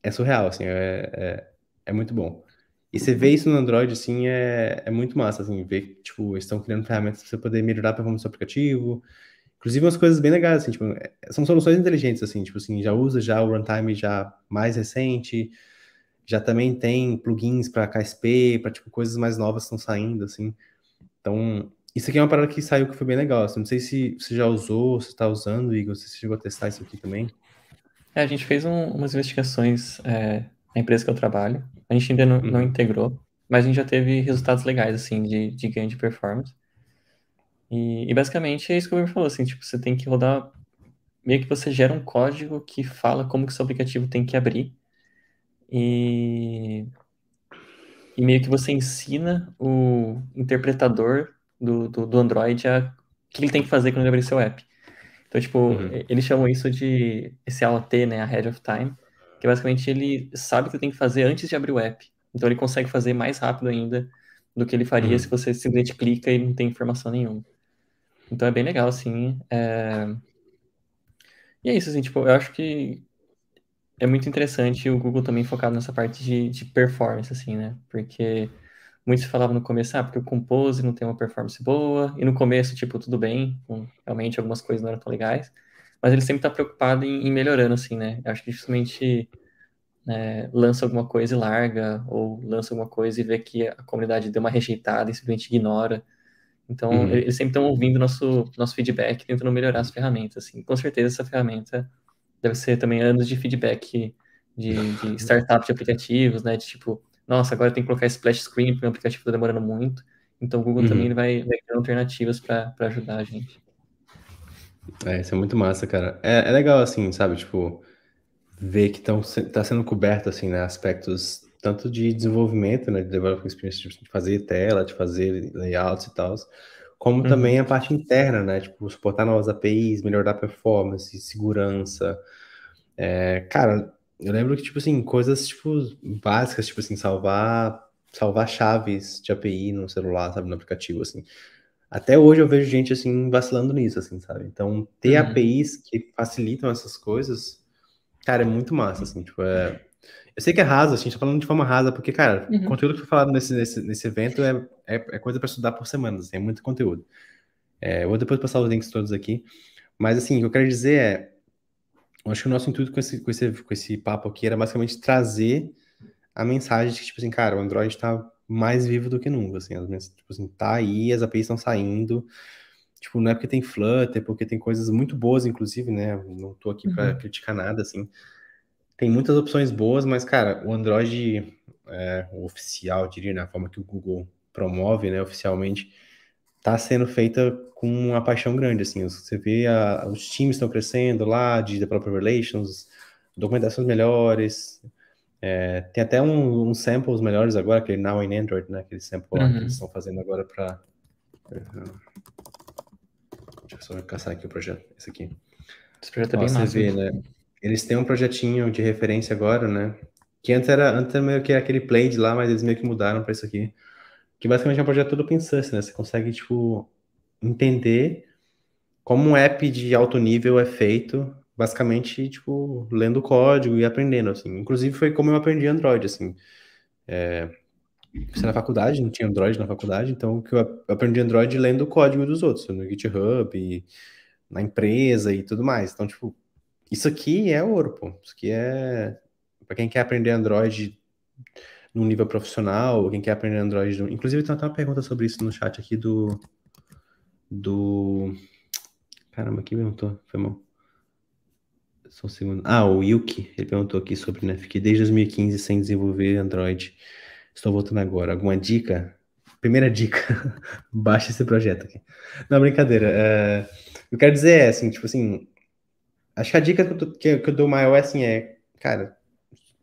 é surreal, assim, é, é, é, muito bom. E você vê isso no Android, assim, é, é muito massa, assim, ver, tipo, eles estão criando ferramentas para você poder melhorar a performance do aplicativo, inclusive umas coisas bem legais, assim, tipo, é, são soluções inteligentes, assim, tipo assim, já usa já o runtime já mais recente, já também tem plugins para KSP, para, tipo, coisas mais novas que estão saindo, assim, então, isso aqui é uma parada que saiu que foi bem legal. Assim, não sei se você já usou, se está usando, Igor, se você chegou a testar isso aqui também. É, a gente fez um, umas investigações é, na empresa que eu trabalho. A gente ainda não, uhum. não, integrou, mas a gente já teve resultados legais, assim, de, de ganho de performance. E, e, basicamente é isso que o Igor falou, assim, tipo, você tem que rodar, meio que você gera um código que fala como que seu aplicativo tem que abrir. E, e meio que você ensina o interpretador do, do, do Android a o que ele tem que fazer quando ele abrir seu app. Então, tipo, uhum. eles chamam isso de esse AOT, né, Ahead of Time, que basicamente ele sabe o que tem que fazer antes de abrir o app. Então ele consegue fazer mais rápido ainda do que ele faria uhum. se você simplesmente clica e não tem informação nenhuma. Então é bem legal, assim. É... E é isso, assim, tipo, eu acho que é muito interessante o Google também focado nessa parte de, de performance, assim, né? Porque muitos falavam no começo, ah, porque o Compose não tem uma performance boa, e no começo, tipo, tudo bem, realmente algumas coisas não eram tão legais, mas ele sempre está preocupado em, em, melhorando, assim, né? Eu acho que dificilmente né, lança alguma coisa e larga, ou lança alguma coisa e vê que a comunidade deu uma rejeitada e simplesmente ignora. Então, uhum. eles sempre estão ouvindo nosso, nosso feedback, tentando melhorar as ferramentas, assim. Com certeza essa ferramenta deve ser também anos de feedback de, de startup de aplicativos, né? De tipo, nossa, agora tem que colocar splash screen porque o aplicativo está demorando muito. Então o Google uhum. também vai, vai criar alternativas para ajudar a gente. É, isso é muito massa, cara. É, é legal, assim, sabe? Tipo, ver que estão tá sendo coberto, assim, né? Aspectos tanto de desenvolvimento, né? De development experience, tipo, de fazer tela, de fazer layouts e tal, como uhum. também a parte interna, né? Tipo, suportar novas APIs, melhorar a performance, segurança. É, cara, eu lembro que, tipo assim, coisas, tipo, básicas, tipo assim, salvar, salvar chaves de API no celular, sabe, no aplicativo, assim. Até hoje eu vejo gente, assim, vacilando nisso, assim, sabe? Então, ter uhum. APIs que facilitam essas coisas, cara, é muito massa, assim, tipo, é... eu sei que é raso, assim, a gente tá falando de forma rasa, porque, cara, uhum. o conteúdo que foi falado nesse, nesse, nesse evento é, é, é coisa para estudar por semanas, assim, é muito conteúdo. É, eu vou depois passar os links todos aqui. Mas, assim, o que eu quero dizer é, acho que o nosso intuito com esse, com esse, com esse papo aqui era basicamente trazer a mensagem de que, tipo assim, cara, o Android está mais vivo do que nunca, assim, as, tipo assim, tá aí, as APIs estão saindo, tipo, não é porque tem Flutter, é porque tem coisas muito boas, inclusive, né, não tô aqui para uhum. criticar nada, assim, tem muitas opções boas, mas, cara, o Android é, o oficial, diria, na forma que o Google promove, né, oficialmente, tá sendo feita com uma paixão grande, assim, você vê a, os times estão crescendo lá, de Developer Relations, documentações melhores, é, tem até um, um samples melhores agora, aquele Now in Android, né? Aquele sample uhum. que eles estão fazendo agora para. Deixa eu só caçar aqui o projeto. Esse aqui. Esse projeto é bem massa. Vê, né? Eles têm um projetinho de referência agora, né? Que antes era, antes era meio que aquele Plaid lá, mas eles meio que mudaram para isso aqui. Que basicamente é um projeto todo open source, né? Você consegue, tipo, entender como um app de alto nível é feito basicamente, tipo, lendo código e aprendendo, assim. Inclusive foi como eu aprendi Android, assim. É, na faculdade, não tinha Android na faculdade, então que eu aprendi Android lendo o código dos outros, no GitHub, e na empresa e tudo mais. Então, tipo, isso aqui é ouro, pô. Isso aqui é para quem quer aprender Android num nível profissional, quem quer aprender Android, inclusive tem até uma pergunta sobre isso no chat aqui do do caramba, aqui perguntou, foi mal. Só um segundo. Ah, o Yuki, ele perguntou aqui sobre, né? Fiquei desde 2015 sem desenvolver Android. Estou voltando agora. Alguma dica? Primeira dica, baixe esse projeto aqui. Não, brincadeira. É, eu quero dizer é assim, tipo assim, acho que a dica que eu, que, que eu dou maior é assim, é, cara,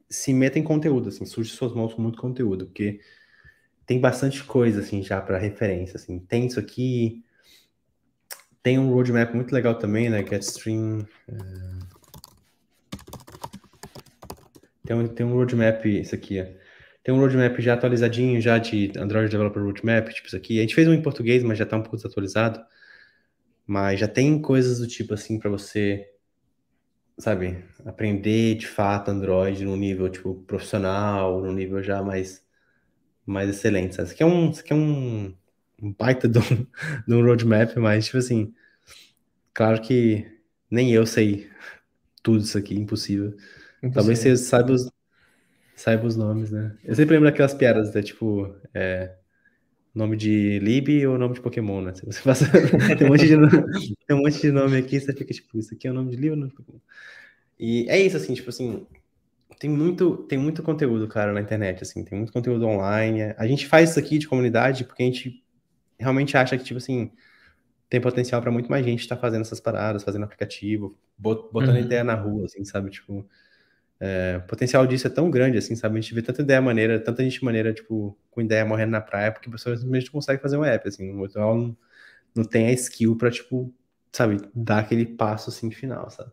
se meta em conteúdo, assim, surge suas mãos com muito conteúdo, porque tem bastante coisa, assim, já para referência, assim, tem isso aqui, tem um roadmap muito legal também, né, Getstream, é... Tem um, tem um roadmap, isso aqui, ó. Tem um roadmap já atualizadinho, já de Android Developer Roadmap, tipo isso aqui. A gente fez um em português, mas já tá um pouco desatualizado. Mas já tem coisas do tipo assim para você, sabe, aprender de fato Android no nível tipo profissional, no nível já mais mais excelente. Sabe? Isso aqui é um, isso aqui é um, um baita de um, de um roadmap, mas tipo assim, claro que nem eu sei tudo isso aqui, impossível. Talvez você saiba os, saiba os nomes, né? Eu sempre lembro daquelas piadas, né? Tipo, é, nome de Lib ou nome de Pokémon, né? Você passa, tem, um monte de, tem um monte de nome aqui, você fica tipo, isso aqui é o nome de Lib ou nome de Pokémon? E é isso, assim, tipo assim, tem muito, tem muito conteúdo, cara, na internet, assim, tem muito conteúdo online. A gente faz isso aqui de comunidade porque a gente realmente acha que, tipo assim, tem potencial para muito mais gente estar tá fazendo essas paradas, fazendo aplicativo, botando uhum. ideia na rua, assim, sabe? Tipo, é, o potencial disso é tão grande, assim, sabe? A gente vê tanta ideia maneira, tanta gente maneira, tipo, com ideia morrendo na praia, porque a pessoa simplesmente consegue fazer um app, assim, o outro não, não tem a skill pra, tipo, sabe, dar aquele passo, assim, final, sabe?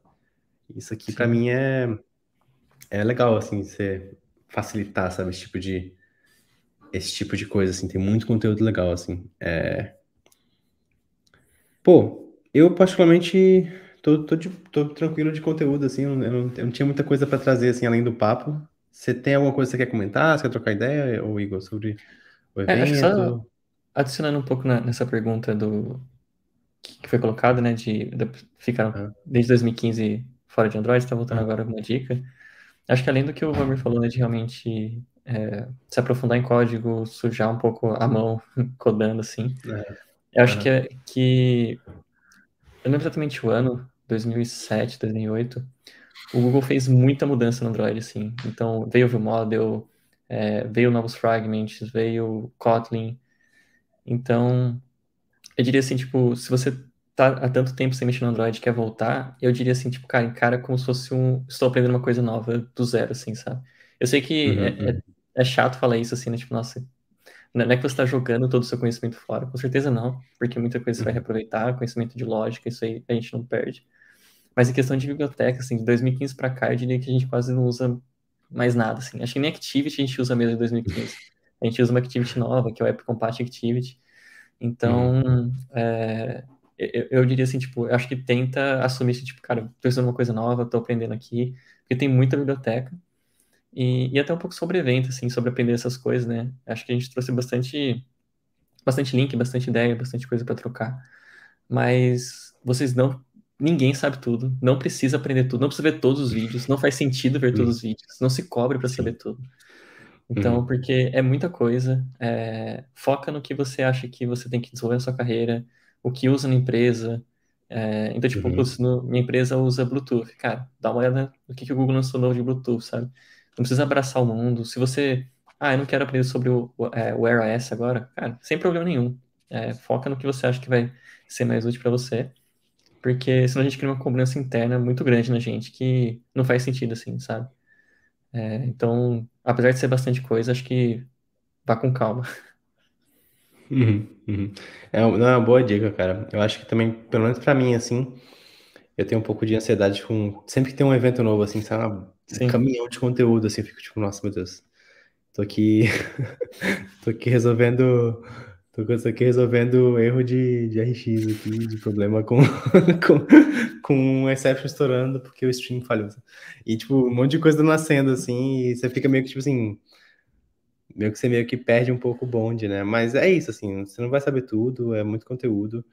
Isso aqui, para mim, é, é legal, assim, você facilitar, sabe, esse tipo de, esse tipo de coisa, assim, tem muito conteúdo legal, assim. É... Pô, eu particularmente tô, tô, de, tô tranquilo de conteúdo, assim, eu não, eu não tinha muita coisa para trazer, assim, além do papo. Você tem alguma coisa que você quer comentar? Você quer trocar ideia, ou Igor, sobre o evento? É, acho que só adicionando um pouco na, nessa pergunta do que foi colocado, né, de, de ficar ah. desde 2015 fora de Android, está voltando ah. agora alguma dica. Acho que além do que o Romer falou, né, de realmente é, se aprofundar em código, sujar um pouco a mão codando, assim, é. eu acho que, é, que eu não lembro exatamente o ano, 2007, 2008, o Google fez muita mudança no Android, assim. Então, veio o ViewModel, é, veio novos fragments, veio Kotlin. Então, eu diria assim, tipo, se você tá há tanto tempo sem mexer no Android e quer voltar, eu diria assim, tipo, cara, encara como se fosse um... Estou aprendendo uma coisa nova do zero, assim, sabe? Eu sei que uhum, é, uhum. É, é, chato falar isso, assim, né? Tipo, nossa, não é que você está jogando todo o seu conhecimento fora. Com certeza não, porque muita coisa você vai uhum. reaproveitar, conhecimento de lógica, isso aí a gente não perde. Mas em questão de biblioteca, assim, de 2015 para cá, eu diria que a gente quase não usa mais nada, assim. Acho que nem Activity a gente usa mesmo em 2015. A gente usa uma Activity nova, que é o App Compat Activity. Então, é, eu, eu, diria assim, tipo, acho que tenta assumir assim, tipo, cara, tô usando uma coisa nova, tô aprendendo aqui, porque tem muita biblioteca. E, e até um pouco sobre evento, assim, sobre aprender essas coisas, né? Acho que a gente trouxe bastante, bastante link, bastante ideia, bastante coisa para trocar. Mas vocês não. Ninguém sabe tudo, não precisa aprender tudo, não precisa ver todos os vídeos, não faz sentido ver todos os vídeos, não se cobre para saber tudo. Então, uhum. porque é muita coisa, é, foca no que você acha que você tem que desenvolver na sua carreira, o que usa na empresa. É, então, tipo, uhum. no, minha empresa usa Bluetooth. Cara, dá uma olhada no que, que o Google lançou novo de Bluetooth, sabe? Não precisa abraçar o mundo. Se você, ah, eu não quero aprender sobre o, é, o Wear OS agora, cara, sem problema nenhum. É, foca no que você acha que vai ser mais útil para você, porque senão a gente cria uma cobrança interna muito grande na gente que não faz sentido assim, sabe? É, então, apesar de ser bastante coisa, acho que vá com calma. Uhum, uhum. É uma, é uma boa dica, cara. Eu acho que também, pelo menos para mim, assim, eu tenho um pouco de ansiedade com sempre que tem um evento novo, assim, sabe? Um caminhão de conteúdo, assim, eu fico tipo, nossa, meu Deus, tô aqui, tô aqui resolvendo Tô aqui resolvendo erro de, de RX aqui, de problema com, com, com um exception estourando porque o stream falhou. E, tipo, um monte de coisa nascendo, assim, e você fica meio que, tipo assim, meio que você meio que perde um pouco o bonde, né? Mas é isso, assim, você não vai saber tudo, é muito conteúdo.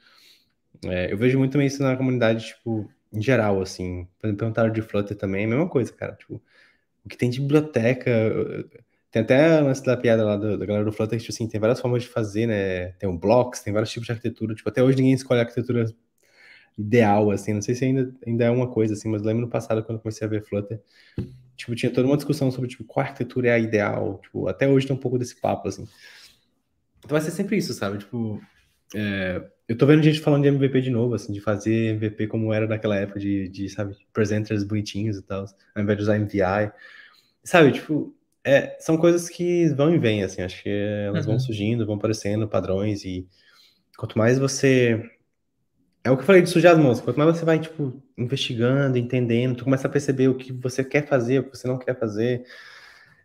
É, eu vejo muito isso na comunidade, tipo, em geral, assim. Perguntaram de Flutter também, é a mesma coisa, cara. Tipo, o que tem de biblioteca tem até lance da piada lá da galera do Flutter, que, tipo assim, tem várias formas de fazer, né? Tem um blocks, tem vários tipos de arquitetura. Tipo, até hoje ninguém escolhe a arquitetura ideal, assim. Não sei se ainda, ainda é uma coisa, assim, mas lembro no passado, quando comecei a ver Flutter, tipo, tinha toda uma discussão sobre, tipo, qual arquitetura é a ideal. Tipo, até hoje tem um pouco desse papo, assim. Então vai ser sempre isso, sabe? Tipo, é, eu tô vendo gente falando de MVP de novo, assim, de fazer MVP como era naquela época, de, de sabe, presenters bonitinhos e tal, ao invés de usar MVI. Sabe, tipo, é, são coisas que vão e vêm, assim, acho que elas uhum. vão surgindo, vão aparecendo, padrões, e quanto mais você. É o que eu falei de sujar as mãos, quanto mais você vai, tipo, investigando, entendendo, tu começa a perceber o que você quer fazer, o que você não quer fazer.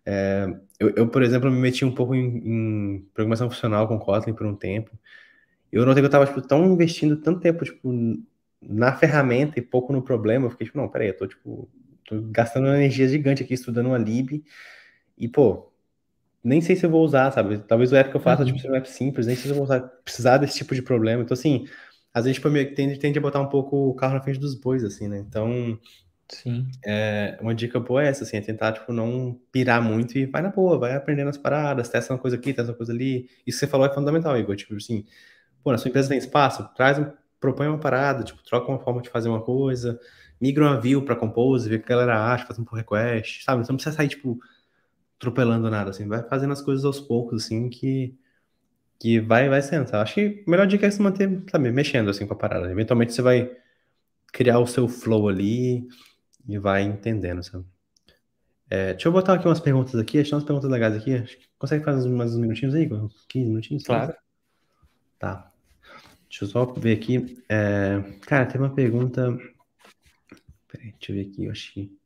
É, eu, eu, por exemplo, me meti um pouco em, em, programação funcional com Kotlin por um tempo. Eu notei que eu tava, tipo, tão investindo tanto tempo, tipo, na ferramenta e pouco no problema. Eu fiquei, tipo, não, peraí, eu tô, tipo, tô gastando uma energia gigante aqui estudando uma lib e, pô, nem sei se eu vou usar, sabe? Talvez o app que eu faça, uhum. tipo, seja um app simples, nem sei se eu vou usar, precisar desse tipo de problema. Então, assim, às vezes, tipo, tende, tende a botar um pouco o carro na frente dos bois, assim, né? Então, Sim. É, uma dica boa é essa, assim, é tentar, tipo, não pirar muito e vai na boa, vai aprendendo as paradas, testa uma coisa aqui, testa uma coisa ali. Isso que você falou é fundamental, Igor. Tipo assim, pô, na sua empresa tem espaço, traz, um, propõe uma parada, tipo, troca uma forma de fazer uma coisa, migra uma view pra Compose, vê o que a galera acha, faz um pull request, sabe? Você não precisa sair, tipo, atropelando nada, assim, vai fazendo as coisas aos poucos, assim, que, que vai, vai sendo, sabe? Acho que a melhor dica é se manter, sabe, mexendo, assim, com a parada. Eventualmente você vai criar o seu flow ali e vai entendendo, sabe? É, deixa eu botar aqui umas perguntas aqui, achei umas perguntas legais aqui. Consegue fazer mais uns minutinhos aí? 15 minutinhos? Claro. Tá. Deixa eu só ver aqui. É, cara, tem uma pergunta. Peraí, deixa eu ver aqui, eu acho que.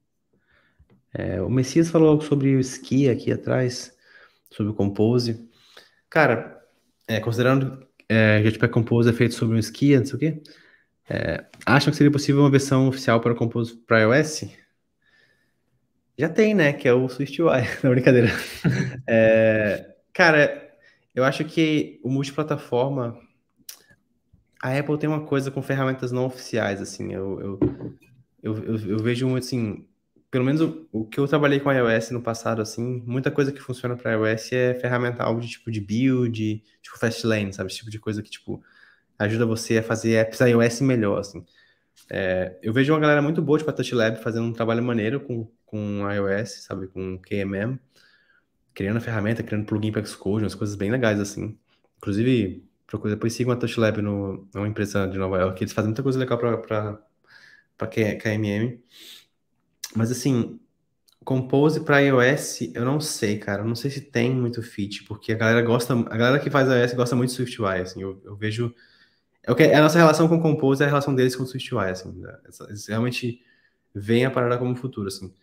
É, o Messias falou algo sobre o ski aqui atrás, sobre o Compose. Cara, é, considerando é, que o Jetpack Compose é feito sobre um ski, não sei o quê, é, acham que seria possível uma versão oficial para o Compose para iOS? Já tem, né? Que é o SwiftUI. Não, brincadeira. É, cara, eu acho que o multiplataforma. A Apple tem uma coisa com ferramentas não oficiais, assim. Eu, eu, eu, eu, eu vejo, assim, pelo menos o, o, que eu trabalhei com iOS no passado, assim, muita coisa que funciona para iOS é ferramental de tipo de build, tipo Fastlane, sabe? Esse tipo de coisa que, tipo, ajuda você a fazer apps iOS melhor, assim. É, eu vejo uma galera muito boa, tipo a TouchLab, fazendo um trabalho maneiro com, com iOS, sabe? Com KMM, criando ferramenta, criando plugin para Xcode, umas coisas bem legais, assim. Inclusive, procura, depois sigam a TouchLab no, numa empresa de Nova York, eles fazem muita coisa legal para KMM. Mas assim, Compose para iOS, eu não sei, cara. Eu não sei se tem muito fit, porque a galera gosta, a galera que faz iOS gosta muito de SwiftUI, assim. Eu, eu vejo é é a nossa relação com Compose, é a relação deles com o SwiftUI, assim. Né? Eles realmente veem a parada como futuro, assim.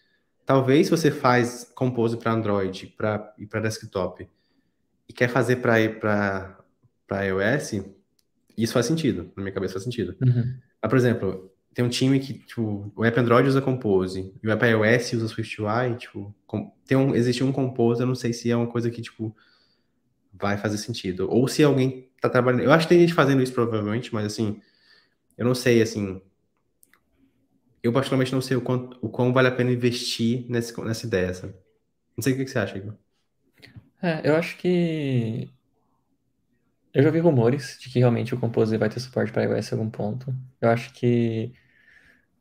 Talvez se você faz Compose para Android pra, e para desktop e quer fazer para para iOS, isso faz sentido, na minha cabeça faz sentido. Uhum. Mas, por exemplo, tem um time que, tipo, o app Android usa Compose e o app iOS usa SwiftUI, tipo, tem um, existe um Compose, eu não sei se é uma coisa que, tipo, vai fazer sentido. Ou se alguém tá trabalhando. Eu acho que tem gente fazendo isso provavelmente, mas assim, eu não sei, assim. Eu particularmente não sei o, quanto, o quão vale a pena investir nesse, nessa ideia, sabe? Não sei o que você acha, Igor. É, eu acho que. Eu já vi rumores de que realmente o Compose vai ter suporte para iOS em algum ponto. Eu acho que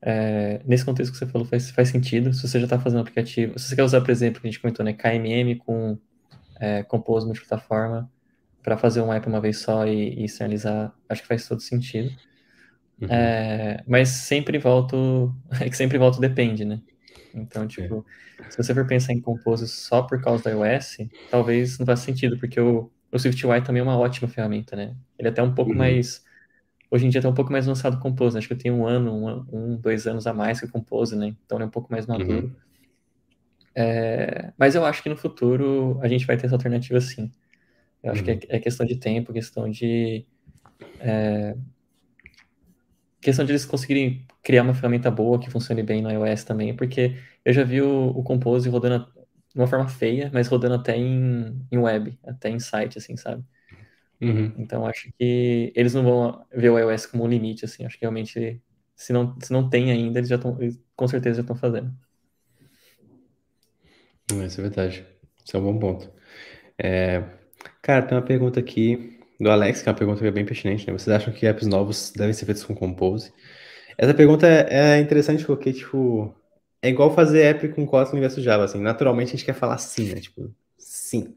é, nesse contexto que você falou faz, faz sentido. Se você já está fazendo um aplicativo, se você quer usar, por exemplo, que a gente comentou, né, KMM com é, Compose multiplataforma para fazer um app uma vez só e, e externalizar, acho que faz todo sentido. Uhum. É, mas sempre volto, é que sempre volto depende, né? Então, tipo, é. se você for pensar em Compose só por causa da iOS, talvez não faça sentido, porque o, o SwiftUI também é uma ótima ferramenta, né? Ele é até um pouco uhum. mais. Hoje em dia está um pouco mais avançado o Compose, né? acho que eu tenho um ano, um, um, dois anos a mais que o Compose, né? Então ele é um pouco mais maduro. Uhum. É, mas eu acho que no futuro a gente vai ter essa alternativa sim. Eu acho uhum. que é, é, questão de tempo, questão de. É, questão de eles conseguirem criar uma ferramenta boa que funcione bem no iOS também, porque eu já vi o, o Compose rodando de uma forma feia, mas rodando até em, em web, até em site, assim, sabe? Uhum. Então acho que eles não vão ver o iOS como um limite, assim. Acho que realmente, se não, se não tem ainda, eles já estão, com certeza já estão fazendo. Isso é verdade. Isso é um bom ponto. É... Cara, tem uma pergunta aqui do Alex, que é uma pergunta que é bem pertinente, né? Vocês acham que apps novos devem ser feitos com Compose? Essa pergunta é, é interessante porque, tipo, é igual fazer app com Kotlin versus Java, assim. Naturalmente a gente quer falar sim, né? Tipo, sim.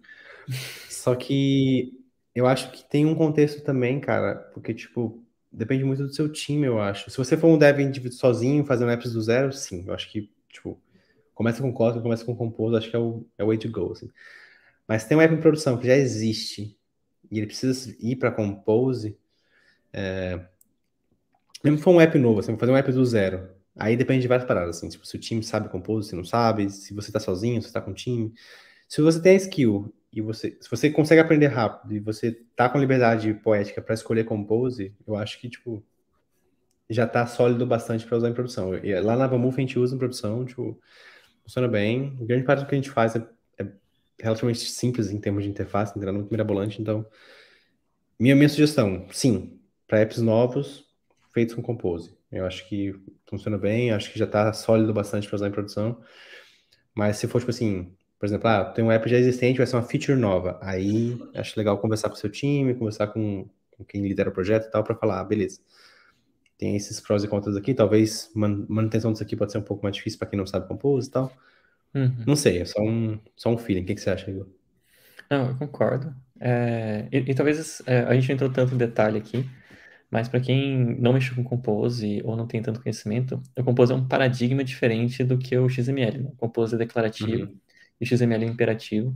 Só que eu acho que tem um contexto também, cara, porque, tipo, depende muito do seu time, eu acho. Se você for um dev indivíduo sozinho, fazendo apps do zero, sim. Eu acho que, tipo, começa com Kotlin, começa com Compose, acho que é o, é o way to go, assim. Mas tem um app em produção que já existe e ele precisa ir para Compose, é... mesmo for um app novo, você assim, vai fazer um app do zero, aí depende de várias paradas, assim, tipo, se o time sabe Compose, se não sabe, se você está sozinho, se está com time. Se você tem a skill e você, se você consegue aprender rápido e você tá com liberdade poética para escolher Compose, eu acho que, tipo, já tá sólido bastante para usar em produção. E lá na Vamuf a gente usa em produção, tipo, funciona bem. Grande parte do que a gente faz é relativamente simples em termos de interface, não nada muito mirabolante, então minha, minha sugestão, sim, para apps novos feitos com Compose. Eu acho que funciona bem, acho que já está sólido bastante para usar em produção. Mas se for tipo assim, por exemplo, ah, tem um app já existente, vai ser uma feature nova. Aí acho legal conversar com o seu time, conversar com, com quem lidera o projeto e tal, para falar, ah, beleza. Tem esses prós e contras aqui, talvez manutenção disso aqui pode ser um pouco mais difícil para quem não sabe Compose e tal. Uhum. Não sei, é só um, só um feeling. O que, que você acha, Igor? Não, eu concordo. É, e, e, talvez é, a gente não entrou tanto em detalhe aqui, mas para quem não mexeu com Compose ou não tem tanto conhecimento, o Compose é um paradigma diferente do que o XML. Né? O Compose é declarativo uhum. E XML é imperativo.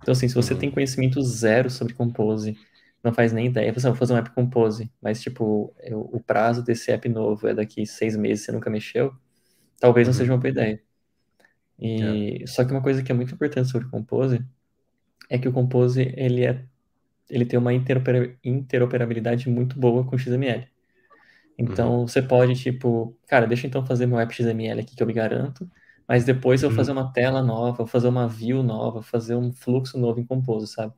Então, assim, se você uhum. tem conhecimento zero sobre Compose, não faz nem ideia, você vai fazer um app Compose, mas, tipo, eu, o prazo desse app novo é daqui seis meses, você nunca mexeu, talvez não seja uma boa ideia. E, é. Só que uma coisa que é muito importante sobre Compose é que o Compose ele, é, ele tem uma interoperabilidade muito boa com XML. Então, uhum. você pode, tipo, cara, deixa eu então fazer meu app XML aqui que eu me garanto, mas depois eu fazer uhum. uma tela nova, fazer uma view nova, fazer um fluxo novo em Compose, sabe?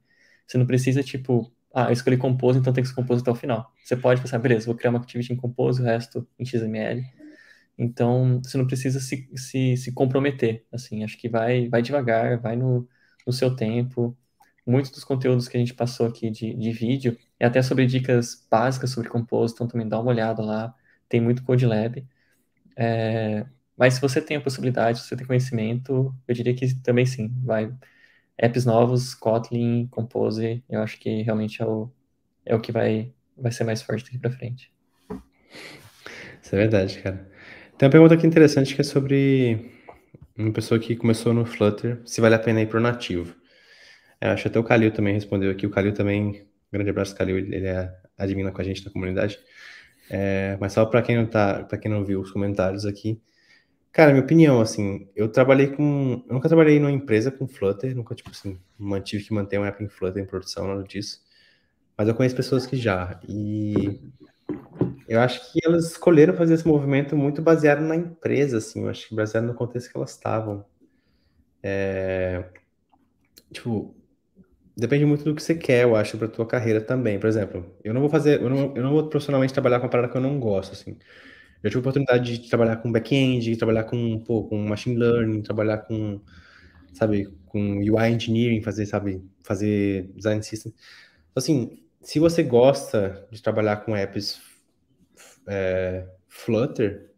Você não precisa, tipo, ah, eu escolhi Compose, então tem que ser Compose até o final. Você pode pensar, beleza, vou criar uma activity em Compose, o resto em XML. Então, você não precisa se, se, se comprometer, assim, acho que vai, vai devagar, vai no, no seu tempo. Muitos dos conteúdos que a gente passou aqui de, de vídeo é até sobre dicas básicas sobre Compose, então também dá uma olhada lá, tem muito Code Lab. É, mas se você tem a possibilidade, se você tem conhecimento, eu diria que também sim, vai. Apps novos, Kotlin, Compose, eu acho que realmente é o, é o que vai, vai ser mais forte daqui para frente. Isso é verdade, cara. Tem uma pergunta aqui interessante que é sobre uma pessoa que começou no Flutter, se vale a pena ir para o nativo. Eu acho que até o Kalil também respondeu aqui. O Kalil também, grande abraço, Kalil, ele é admina com a gente na comunidade. É, mas só para quem não tá, para quem não viu os comentários aqui, cara, minha opinião, assim, eu trabalhei com, eu nunca trabalhei numa empresa com Flutter, nunca tipo assim, mantive que manter um app em Flutter em produção, nada disso. Mas eu conheço pessoas que já e Eu acho que elas escolheram fazer esse movimento muito baseado na empresa, assim, eu acho que baseado no contexto que elas estavam. É... Tipo, depende muito do que você quer, eu acho, para tua carreira também. Por exemplo, eu não vou fazer, eu não, eu não vou profissionalmente trabalhar com uma parada que eu não gosto, assim. Eu tive a oportunidade de trabalhar com back-end, trabalhar com, pô, com machine learning, trabalhar com, sabe, com UI engineering, fazer, sabe, fazer design system. Assim, se você gosta de trabalhar com apps é, Flutter,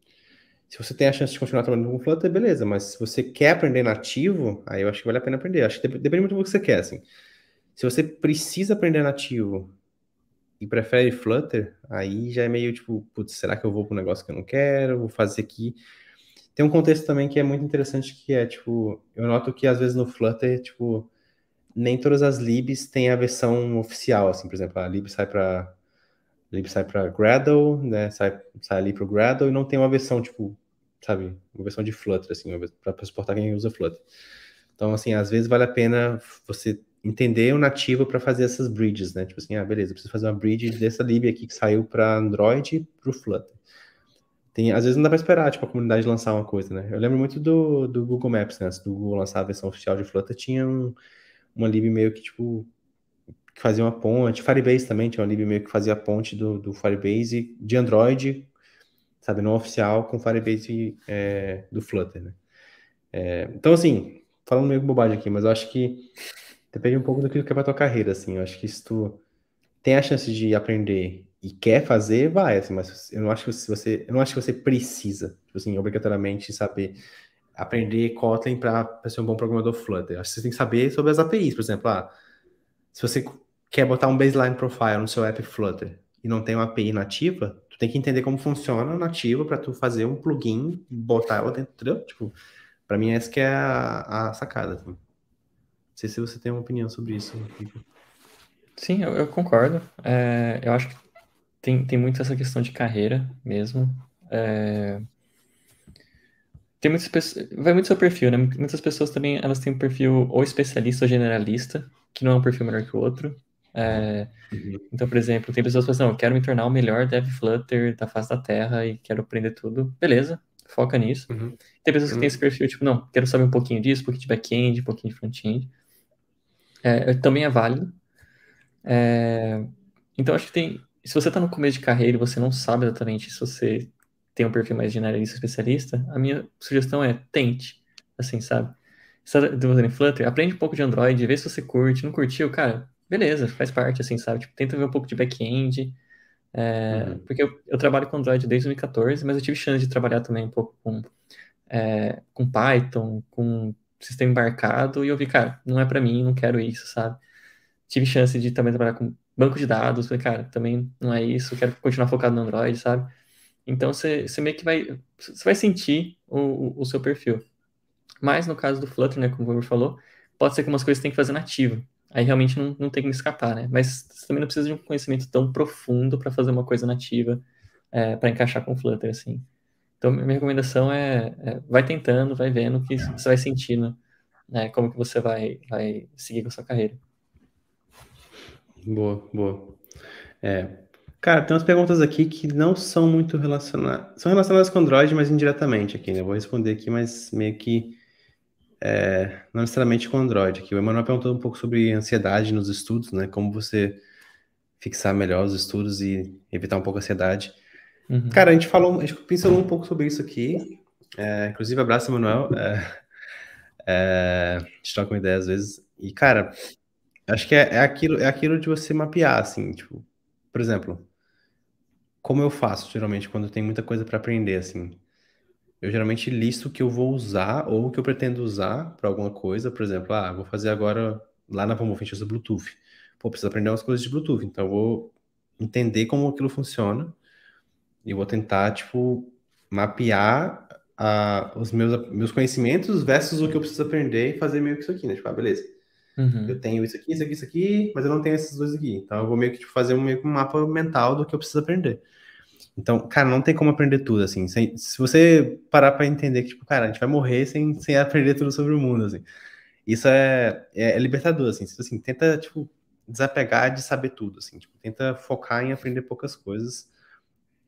se você tem a chance de continuar trabalhando com Flutter, beleza, mas se você quer aprender nativo, aí eu acho que vale a pena aprender. Acho que depende muito do que você quer, assim. Se você precisa aprender nativo e prefere Flutter, aí já é meio tipo, putz, será que eu vou para um negócio que eu não quero? Vou fazer aqui. Tem um contexto também que é muito interessante, que é, tipo, eu noto que às vezes no Flutter, tipo, nem todas as libs têm a versão oficial, assim, por exemplo, a lib sai para lib sai para Gradle, né, sai, sai ali para o Gradle e não tem uma versão, tipo, sabe, uma versão de Flutter, assim, para suportar quem usa Flutter. Então, assim, às vezes vale a pena você entender o nativo para fazer essas bridges, né? Tipo assim, ah, beleza, preciso fazer uma bridge dessa lib aqui que saiu para Android para o Flutter. Tem, às vezes não dá para esperar, tipo, a comunidade lançar uma coisa, né? Eu lembro muito do, do Google Maps, né? Do Google lançar a versão oficial de Flutter, tinha um, uma lib meio que, tipo, que fazia uma ponte. Firebase também tinha uma lib meio que fazia a ponte do, do Firebase de Android, sabe, não oficial, com Firebase é, do Flutter, né? É, então, assim, falando meio bobagem aqui, mas eu acho que depende um pouco do que é pra tua carreira, assim. Eu acho que se tu tem a chance de aprender e quer fazer, vai, assim, mas eu não acho que você, eu não acho que você precisa, tipo assim, obrigatoriamente saber aprender Kotlin para ser um bom programador Flutter. Acho que você tem que saber sobre as APIs, por exemplo, ah, se você quer botar um baseline profile no seu app Flutter e não tem uma API nativa, tu tem que entender como funciona a nativa para tu fazer um plugin, botar ela dentro? Tipo, para mim essa que é a, a sacada. Assim. Não sei se você tem uma opinião sobre isso. Sim, eu, eu concordo. É, eu acho que tem, tem muito essa questão de carreira mesmo. É, tem muitas pessoas, vai muito seu perfil, né? Muitas pessoas também, elas têm um perfil ou especialista ou generalista, que não é um perfil melhor que o outro. É, uhum. Então, por exemplo, tem pessoas que falam assim, eu quero me tornar o melhor dev Flutter da face da Terra e quero aprender tudo. Beleza, foca nisso. Uhum. Tem pessoas que têm esse perfil, tipo, não, quero saber um pouquinho disso, um pouquinho de back-end, um pouquinho de front-end. É, também é válido. É, então, acho que tem. Se você está no começo de carreira e você não sabe exatamente se você tem um perfil mais generalista especialista, a minha sugestão é tente, assim, sabe? Você está desenvolvendo em Flutter, aprende um pouco de Android, vê se você curte, não curtiu, cara, beleza, faz parte, assim, sabe? Tipo, tenta ver um pouco de back-end, é, uhum. porque eu, eu, trabalho com Android desde 2014, mas eu tive chance de trabalhar também um pouco com, é, com Python, com sistema embarcado, e eu vi, cara, não é para mim, não quero isso, sabe? Tive chance de também trabalhar com banco de dados, falei, cara, também não é isso, quero continuar focado no Android, sabe? Então você, você meio que vai, você vai sentir o, o, seu perfil. Mas no caso do Flutter, né, como o Weber falou, pode ser que umas coisas tem que fazer nativo. Aí realmente não, não tem como escapar, né? Mas você também não precisa de um conhecimento tão profundo para fazer uma coisa nativa, é, para encaixar com o Flutter, assim. Então, minha recomendação é, é, vai tentando, vai vendo que você vai sentindo, né, como que você vai, vai seguir com a sua carreira. Boa, boa. É, Cara, tem umas perguntas aqui que não são muito relacionadas. São relacionadas com Android, mas indiretamente aqui, né? Eu vou responder aqui, mas meio que é, não necessariamente com Android. Aqui. O Emanuel perguntou um pouco sobre ansiedade nos estudos, né? Como você fixar melhor os estudos e evitar um pouco a ansiedade. Uhum. Cara, a gente falou, a gente pensou um pouco sobre isso aqui. É, inclusive, abraço, Emanuel. É, é, a gente troca uma ideia às vezes. E, cara, acho que é, é, aquilo, é aquilo de você mapear, assim, tipo, por exemplo, como eu faço geralmente quando tem muita coisa para aprender assim? Eu geralmente listo o que eu vou usar ou o que eu pretendo usar para alguma coisa, por exemplo, ah, vou fazer agora lá na gente usa Bluetooth. Pô, preciso aprender umas coisas de Bluetooth, então eu vou entender como aquilo funciona e vou tentar tipo mapear a, os meus, meus conhecimentos versus o que eu preciso aprender e fazer meio que isso aqui, né? Tipo, ah, beleza. Uhum. Eu tenho isso aqui, isso aqui, isso aqui, mas eu não tenho esses dois aqui. Então eu vou meio que tipo, fazer um, meio que um mapa mental do que eu preciso aprender. Então, cara, não tem como aprender tudo, assim. Sem, se você parar para entender que, tipo, cara, a gente vai morrer sem, sem aprender tudo sobre o mundo, assim. Isso é, é, é libertador, assim. assim. Tenta, tipo, desapegar de saber tudo, assim. Tipo, tenta focar em aprender poucas coisas.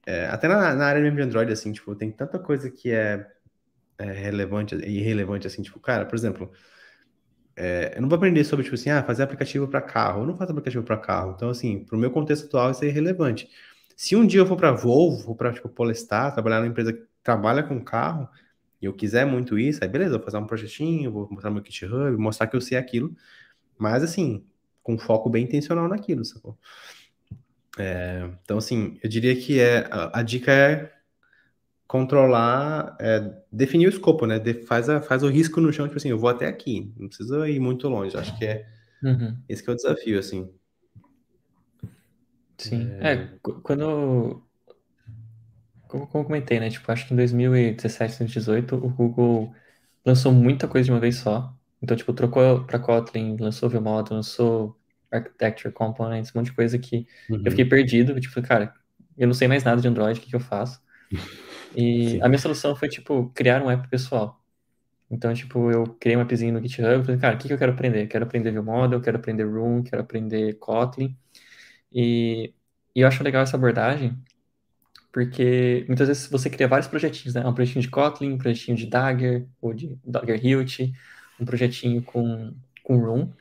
É, até na, na, área mesmo de Android, assim, tipo, tem tanta coisa que é, é relevante e irrelevante, assim, tipo, cara, por exemplo, é, eu não vou aprender sobre, tipo assim, ah, fazer aplicativo para carro. Eu não faço aplicativo para carro. Então, assim, para o meu contexto atual, isso é irrelevante. Se um dia eu for para Volvo, para, tipo, Polestar, trabalhar numa empresa que trabalha com carro, e eu quiser muito isso, aí beleza, vou fazer um projetinho, vou mostrar meu GitHub, mostrar que eu sei aquilo. Mas, assim, com foco bem intencional naquilo, sacou? É, então, assim, eu diria que é, a, a dica é controlar, é, definir o escopo, né? De, faz, a, faz o risco no chão, tipo assim, eu vou até aqui, não precisa ir muito longe. Acho que é uhum. esse que é o desafio, assim. Sim. É, é quando. Como, como comentei, né? Tipo, acho que em 2017, 2018, o Google lançou muita coisa de uma vez só. Então, tipo, trocou para Kotlin, lançou VModel, lançou Architecture, Components, um monte de coisa que uhum. eu fiquei perdido. Tipo, cara, eu não sei mais nada de Android, o que, que eu faço? E Sim. a minha solução foi, tipo, criar um app pessoal. Então, tipo, eu criei um appzinho no GitHub, falei, cara, o que, que eu quero aprender? Quero aprender ViewModel, quero aprender Room, quero aprender Kotlin. E, e eu acho legal essa abordagem, porque muitas vezes você cria vários projetinhos, né? Um projetinho de Kotlin, um projetinho de Dagger, ou de Dagger Hilt, um projetinho com, com Room,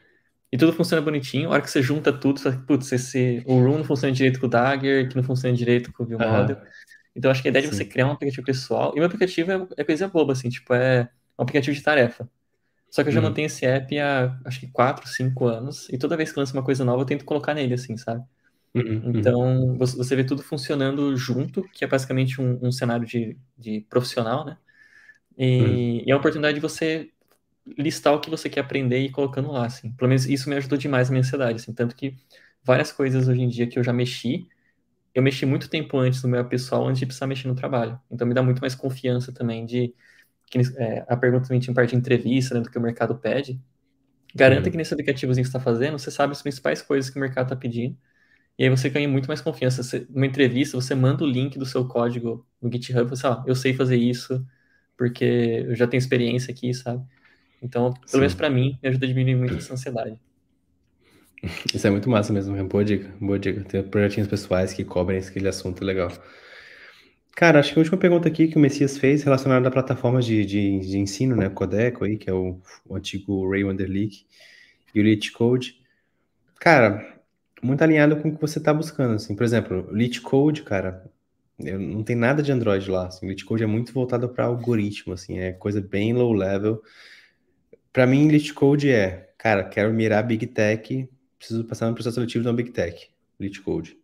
e tudo funciona bonitinho. A hora que você junta tudo, você, putz, esse, o Room não funciona direito com o Dagger, que não funciona direito com o ViewModel. Uhum. Então, acho que a ideia Sim. de você criar um aplicativo pessoal. E o aplicativo é, é, coisa boba, assim, tipo, é um aplicativo de tarefa. Só que eu já uhum. mantenho esse app há acho que 4, 5 anos. E toda vez que lança uma coisa nova, eu tento colocar nele, assim, sabe? Uhum. uhum. Então, você vê tudo funcionando junto, que é basicamente um, um cenário de, de profissional, né? E, uhum. e é a oportunidade de você listar o que você quer aprender e ir colocando lá, assim. Pelo menos isso me ajudou demais na minha ansiedade, assim. Tanto que várias coisas hoje em dia que eu já mexi, eu mexi muito tempo antes no meu pessoal, antes de precisar mexer no trabalho. Então me dá muito mais confiança também de que é, a pergunta também tinha parte de entrevista, né, do que o mercado pede. Garanta uhum. que nesse aplicativozinho que você está fazendo, você sabe as principais coisas que o mercado está pedindo. E aí você ganha muito mais confiança. Você, numa entrevista, você manda o link do seu código no GitHub, você, ó, eu sei fazer isso, porque eu já tenho experiência aqui, sabe? Então, pelo Sim. menos para mim, me ajuda a diminuir muito essa ansiedade. Isso é muito massa mesmo, é boa dica, boa dica. Ter projetinhos pessoais que cobrem aquele assunto legal. Cara, acho que a última pergunta aqui que o Messias fez relacionada a plataformas de, de, de ensino, né? Codeco aí, que é o, o antigo Ray Wanderleak e o Lit Code. Cara, muito alinhado com o que você está buscando, assim. Por exemplo, o Lit Code, cara, não tem nada de Android lá. Assim. O Lit Code é muito voltado para algoritmo, assim, é coisa bem low level. Para mim, Lit Code é, cara, quero mirar Big Tech preciso passar no processo seletivo de uma Big Tech, Lit Code.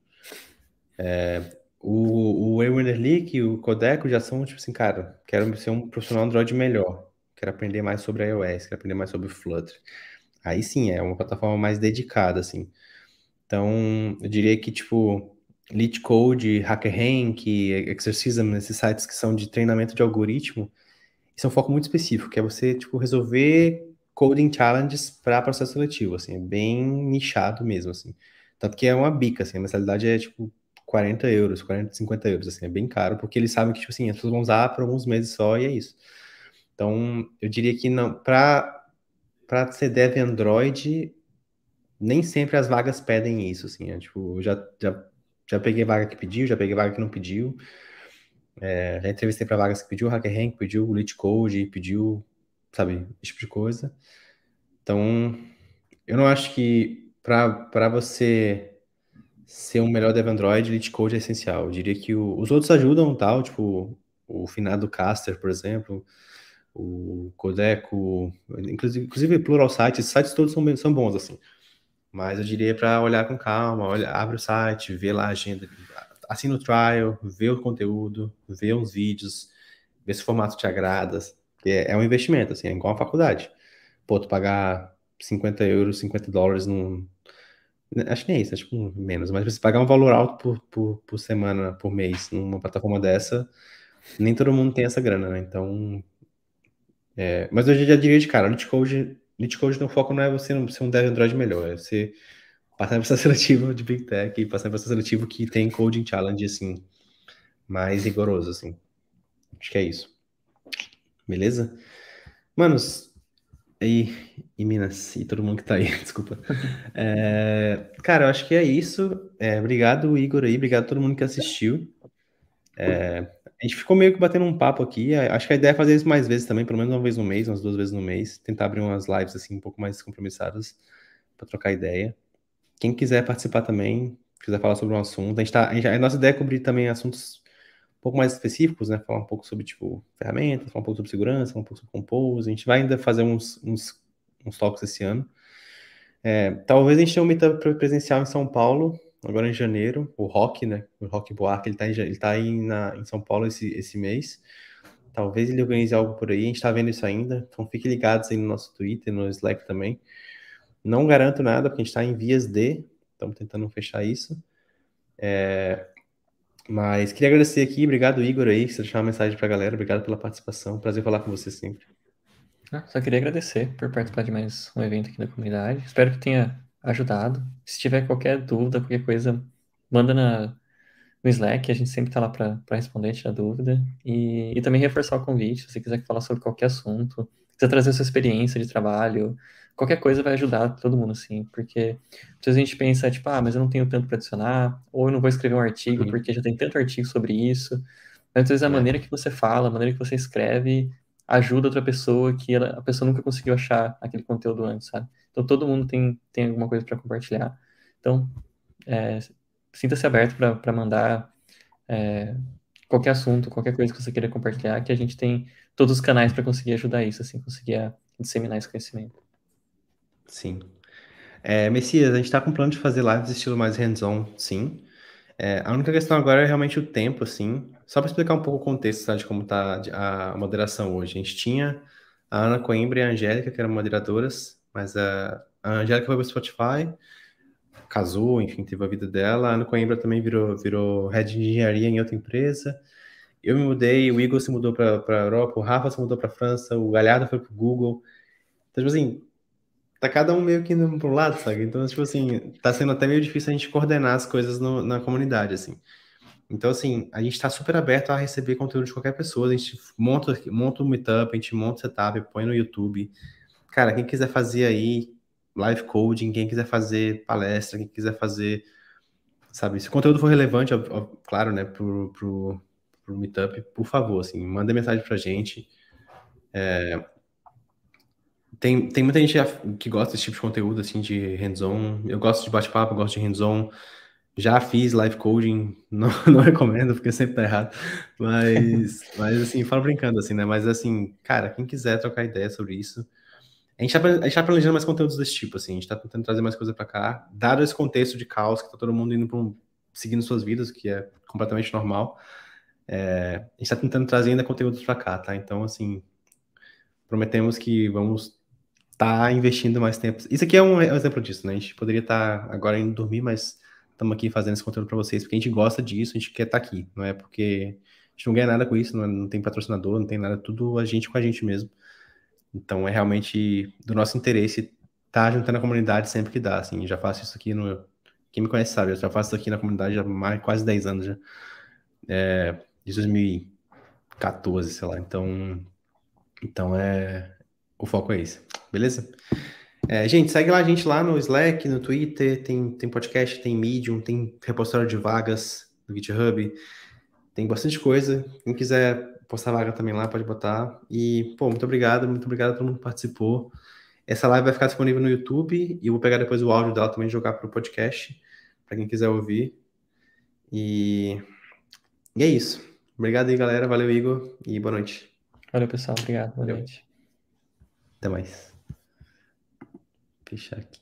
É, o, o Ewerner Leak e o Codeco já são, tipo assim, cara, quero ser um profissional Android melhor, quero aprender mais sobre iOS, quero aprender mais sobre Flutter. Aí sim, é uma plataforma mais dedicada, assim. Então, eu diria que, tipo, Lit Code, HackerRank, Exercism, esses sites que são de treinamento de algoritmo, isso é um foco muito específico, que é você, tipo, resolver coding challenges para processo seletivo, assim, é bem nichado mesmo, assim. Tanto que é uma bica, assim, a mensalidade é tipo 40 euros, 40, 50 euros, assim, é bem caro, porque eles sabem que, tipo assim, as pessoas vão usar por alguns meses só e é isso. Então, eu diria que não, para para ser dev Android, nem sempre as vagas pedem isso, assim, é, tipo, eu já, já, já peguei vaga que pediu, já peguei vaga que não pediu, é, já entrevistei para vagas que pediu HackerRank, pediu o Code, pediu sabe? Esse tipo de coisa. Então, eu não acho que para você ser um melhor dev Android, Lit Code é essencial. Eu diria que o, os outros ajudam, tal, tipo o finado Caster, por exemplo, o Codeco, inclusive, inclusive Plural Sites, sites todos são, são bons, assim. Mas eu diria para olhar com calma, olha, abre o site, vê lá a agenda, assina o trial, vê o conteúdo, vê uns vídeos, vê se o formato te agrada, porque é um investimento, assim, é igual a faculdade. Pô, tu pagar 50 euros, 50 dólares num. Acho que nem isso, acho que menos, mas você pagar um valor alto por, por, por semana, por mês, numa plataforma dessa, nem todo mundo tem essa grana, né? Então. É... mas eu já diria de cara, Lit Code, Lit Code no foco não é você ser um dev Android melhor, é você passar em processo seletivo de Big Tech e passar em processo seletivo que tem coding challenge, assim, mais rigoroso, assim. Acho que é isso. Beleza? Manos, aí, em Minas, e todo mundo que tá aí, desculpa. É, cara, eu acho que é isso. É, obrigado, Igor, aí, obrigado a todo mundo que assistiu. É, a gente ficou meio que batendo um papo aqui. Acho que a ideia é fazer isso mais vezes também, pelo menos uma vez no mês, umas duas vezes no mês. Tentar abrir umas lives assim um pouco mais compromissadas para trocar ideia. Quem quiser participar também, quiser falar sobre um assunto, a gente tá, a, gente, a nossa ideia é cobrir também assuntos um pouco mais específicos, né? Falar um pouco sobre tipo ferramentas, falar um pouco sobre segurança, falar um pouco sobre compose. A gente vai ainda fazer uns, uns, uns talks esse ano. É, talvez a gente tenha um meetup presencial em São Paulo, agora em janeiro, o Rock, né? O Rock Buarque, ele tá, em, ele tá aí na, em São Paulo esse, esse mês. Talvez ele organize algo por aí, a gente tá vendo isso ainda. Então fiquem ligados aí no nosso Twitter, no Slack também. Não garanto nada, porque a gente está em vias de, estamos tentando fechar isso. É, mas queria agradecer aqui, obrigado Igor aí, você deixar uma mensagem para a galera, obrigado pela participação, prazer falar com você sempre. Ah, só queria agradecer por participar de mais um evento aqui da comunidade. Espero que tenha ajudado. Se tiver qualquer dúvida, qualquer coisa, manda na, no Slack, a gente sempre está lá para responder, tirar dúvida. E, e também reforçar o convite, se você quiser falar sobre qualquer assunto, quiser trazer sua experiência de trabalho, qualquer coisa vai ajudar todo mundo, assim, porque às vezes a gente pensa, tipo, ah, mas eu não tenho tanto para adicionar, ou eu não vou escrever um artigo uhum. porque já tem tanto artigo sobre isso. Mas às vezes a é. maneira que você fala, a maneira que você escreve, ajuda outra pessoa que ela, a pessoa nunca conseguiu achar aquele conteúdo antes, sabe? Então todo mundo tem, tem alguma coisa para compartilhar. Então, é, sinta-se aberto para mandar é, qualquer assunto, qualquer coisa que você queira compartilhar, que a gente tem todos os canais para conseguir ajudar isso, assim, conseguir disseminar esse conhecimento. Sim. É, Messias, a gente está com plano de fazer lives estilo mais hands-on, sim. É, a única questão agora é realmente o tempo, assim. Só para explicar um pouco o contexto tá, de como está a moderação hoje. A gente tinha a Ana Coimbra e a Angélica, que eram moderadoras, mas a, a Angélica foi para o Spotify, casou, enfim, teve a vida dela. A Ana Coimbra também virou, virou head de engenharia em outra empresa. Eu me mudei, o Igor se mudou para a Europa, o Rafa se mudou para a França, o Galhardo foi para o Google. Então, tipo assim, tá cada um meio que indo pro lado, sabe? Então, tipo assim, tá sendo até meio difícil a gente coordenar as coisas no, na comunidade, assim. Então, assim, a gente está super aberto a receber conteúdo de qualquer pessoa. A gente monta, monta um meetup, a gente monta o setup, põe no YouTube. Cara, quem quiser fazer aí live coding, quem quiser fazer palestra, quem quiser fazer, sabe, se o conteúdo for relevante, ó, ó, claro, né, pro, pro, pro meetup, por favor, assim, manda mensagem pra gente. É, tem, tem muita gente que gosta desse tipo de conteúdo, assim, de hands-on. Eu gosto de bate-papo, gosto de hands-on. Já fiz live coding, não, não recomendo, porque sempre tá errado. Mas, mas assim, falo brincando, assim, né? Mas, assim, cara, quem quiser trocar ideia sobre isso, a gente, tá, a gente tá planejando mais conteúdos desse tipo, assim. A gente tá tentando trazer mais coisa para cá. Dado esse contexto de caos, que tá todo mundo indo pra um, seguindo suas vidas, que é completamente normal, é, a gente tá tentando trazer ainda conteúdos para cá, tá? Então, assim, prometemos que vamos tá investindo mais tempo. Isso aqui é um exemplo disso, né? A gente poderia estar tá agora indo dormir, mas estamos aqui fazendo esse conteúdo para vocês, porque a gente gosta disso, a gente quer estar tá aqui, não é porque a gente não ganha nada com isso, não, é, não tem patrocinador, não tem nada, tudo a gente com a gente mesmo. Então é realmente do nosso interesse estar tá juntando a comunidade sempre que dá, assim, já faço isso aqui no... Quem me conhece sabe, eu já faço isso aqui na comunidade há mais, quase 10 anos já. É, de 2014, sei lá, então... Então é... O foco é esse. Beleza? É, gente, segue lá a gente lá no Slack, no Twitter, tem, tem podcast, tem Medium, tem repositório de vagas no GitHub, tem bastante coisa. Quem quiser postar vaga também lá, pode botar. E, pô, muito obrigado, muito obrigado a todo mundo que participou. Essa live vai ficar disponível no YouTube e eu vou pegar depois o áudio dela também e jogar para o podcast, para quem quiser ouvir. E... e é isso. Obrigado aí, galera. Valeu, Igor, e boa noite. Valeu, pessoal. Obrigado. Boa Valeu. noite. Até mais. Fechar aqui.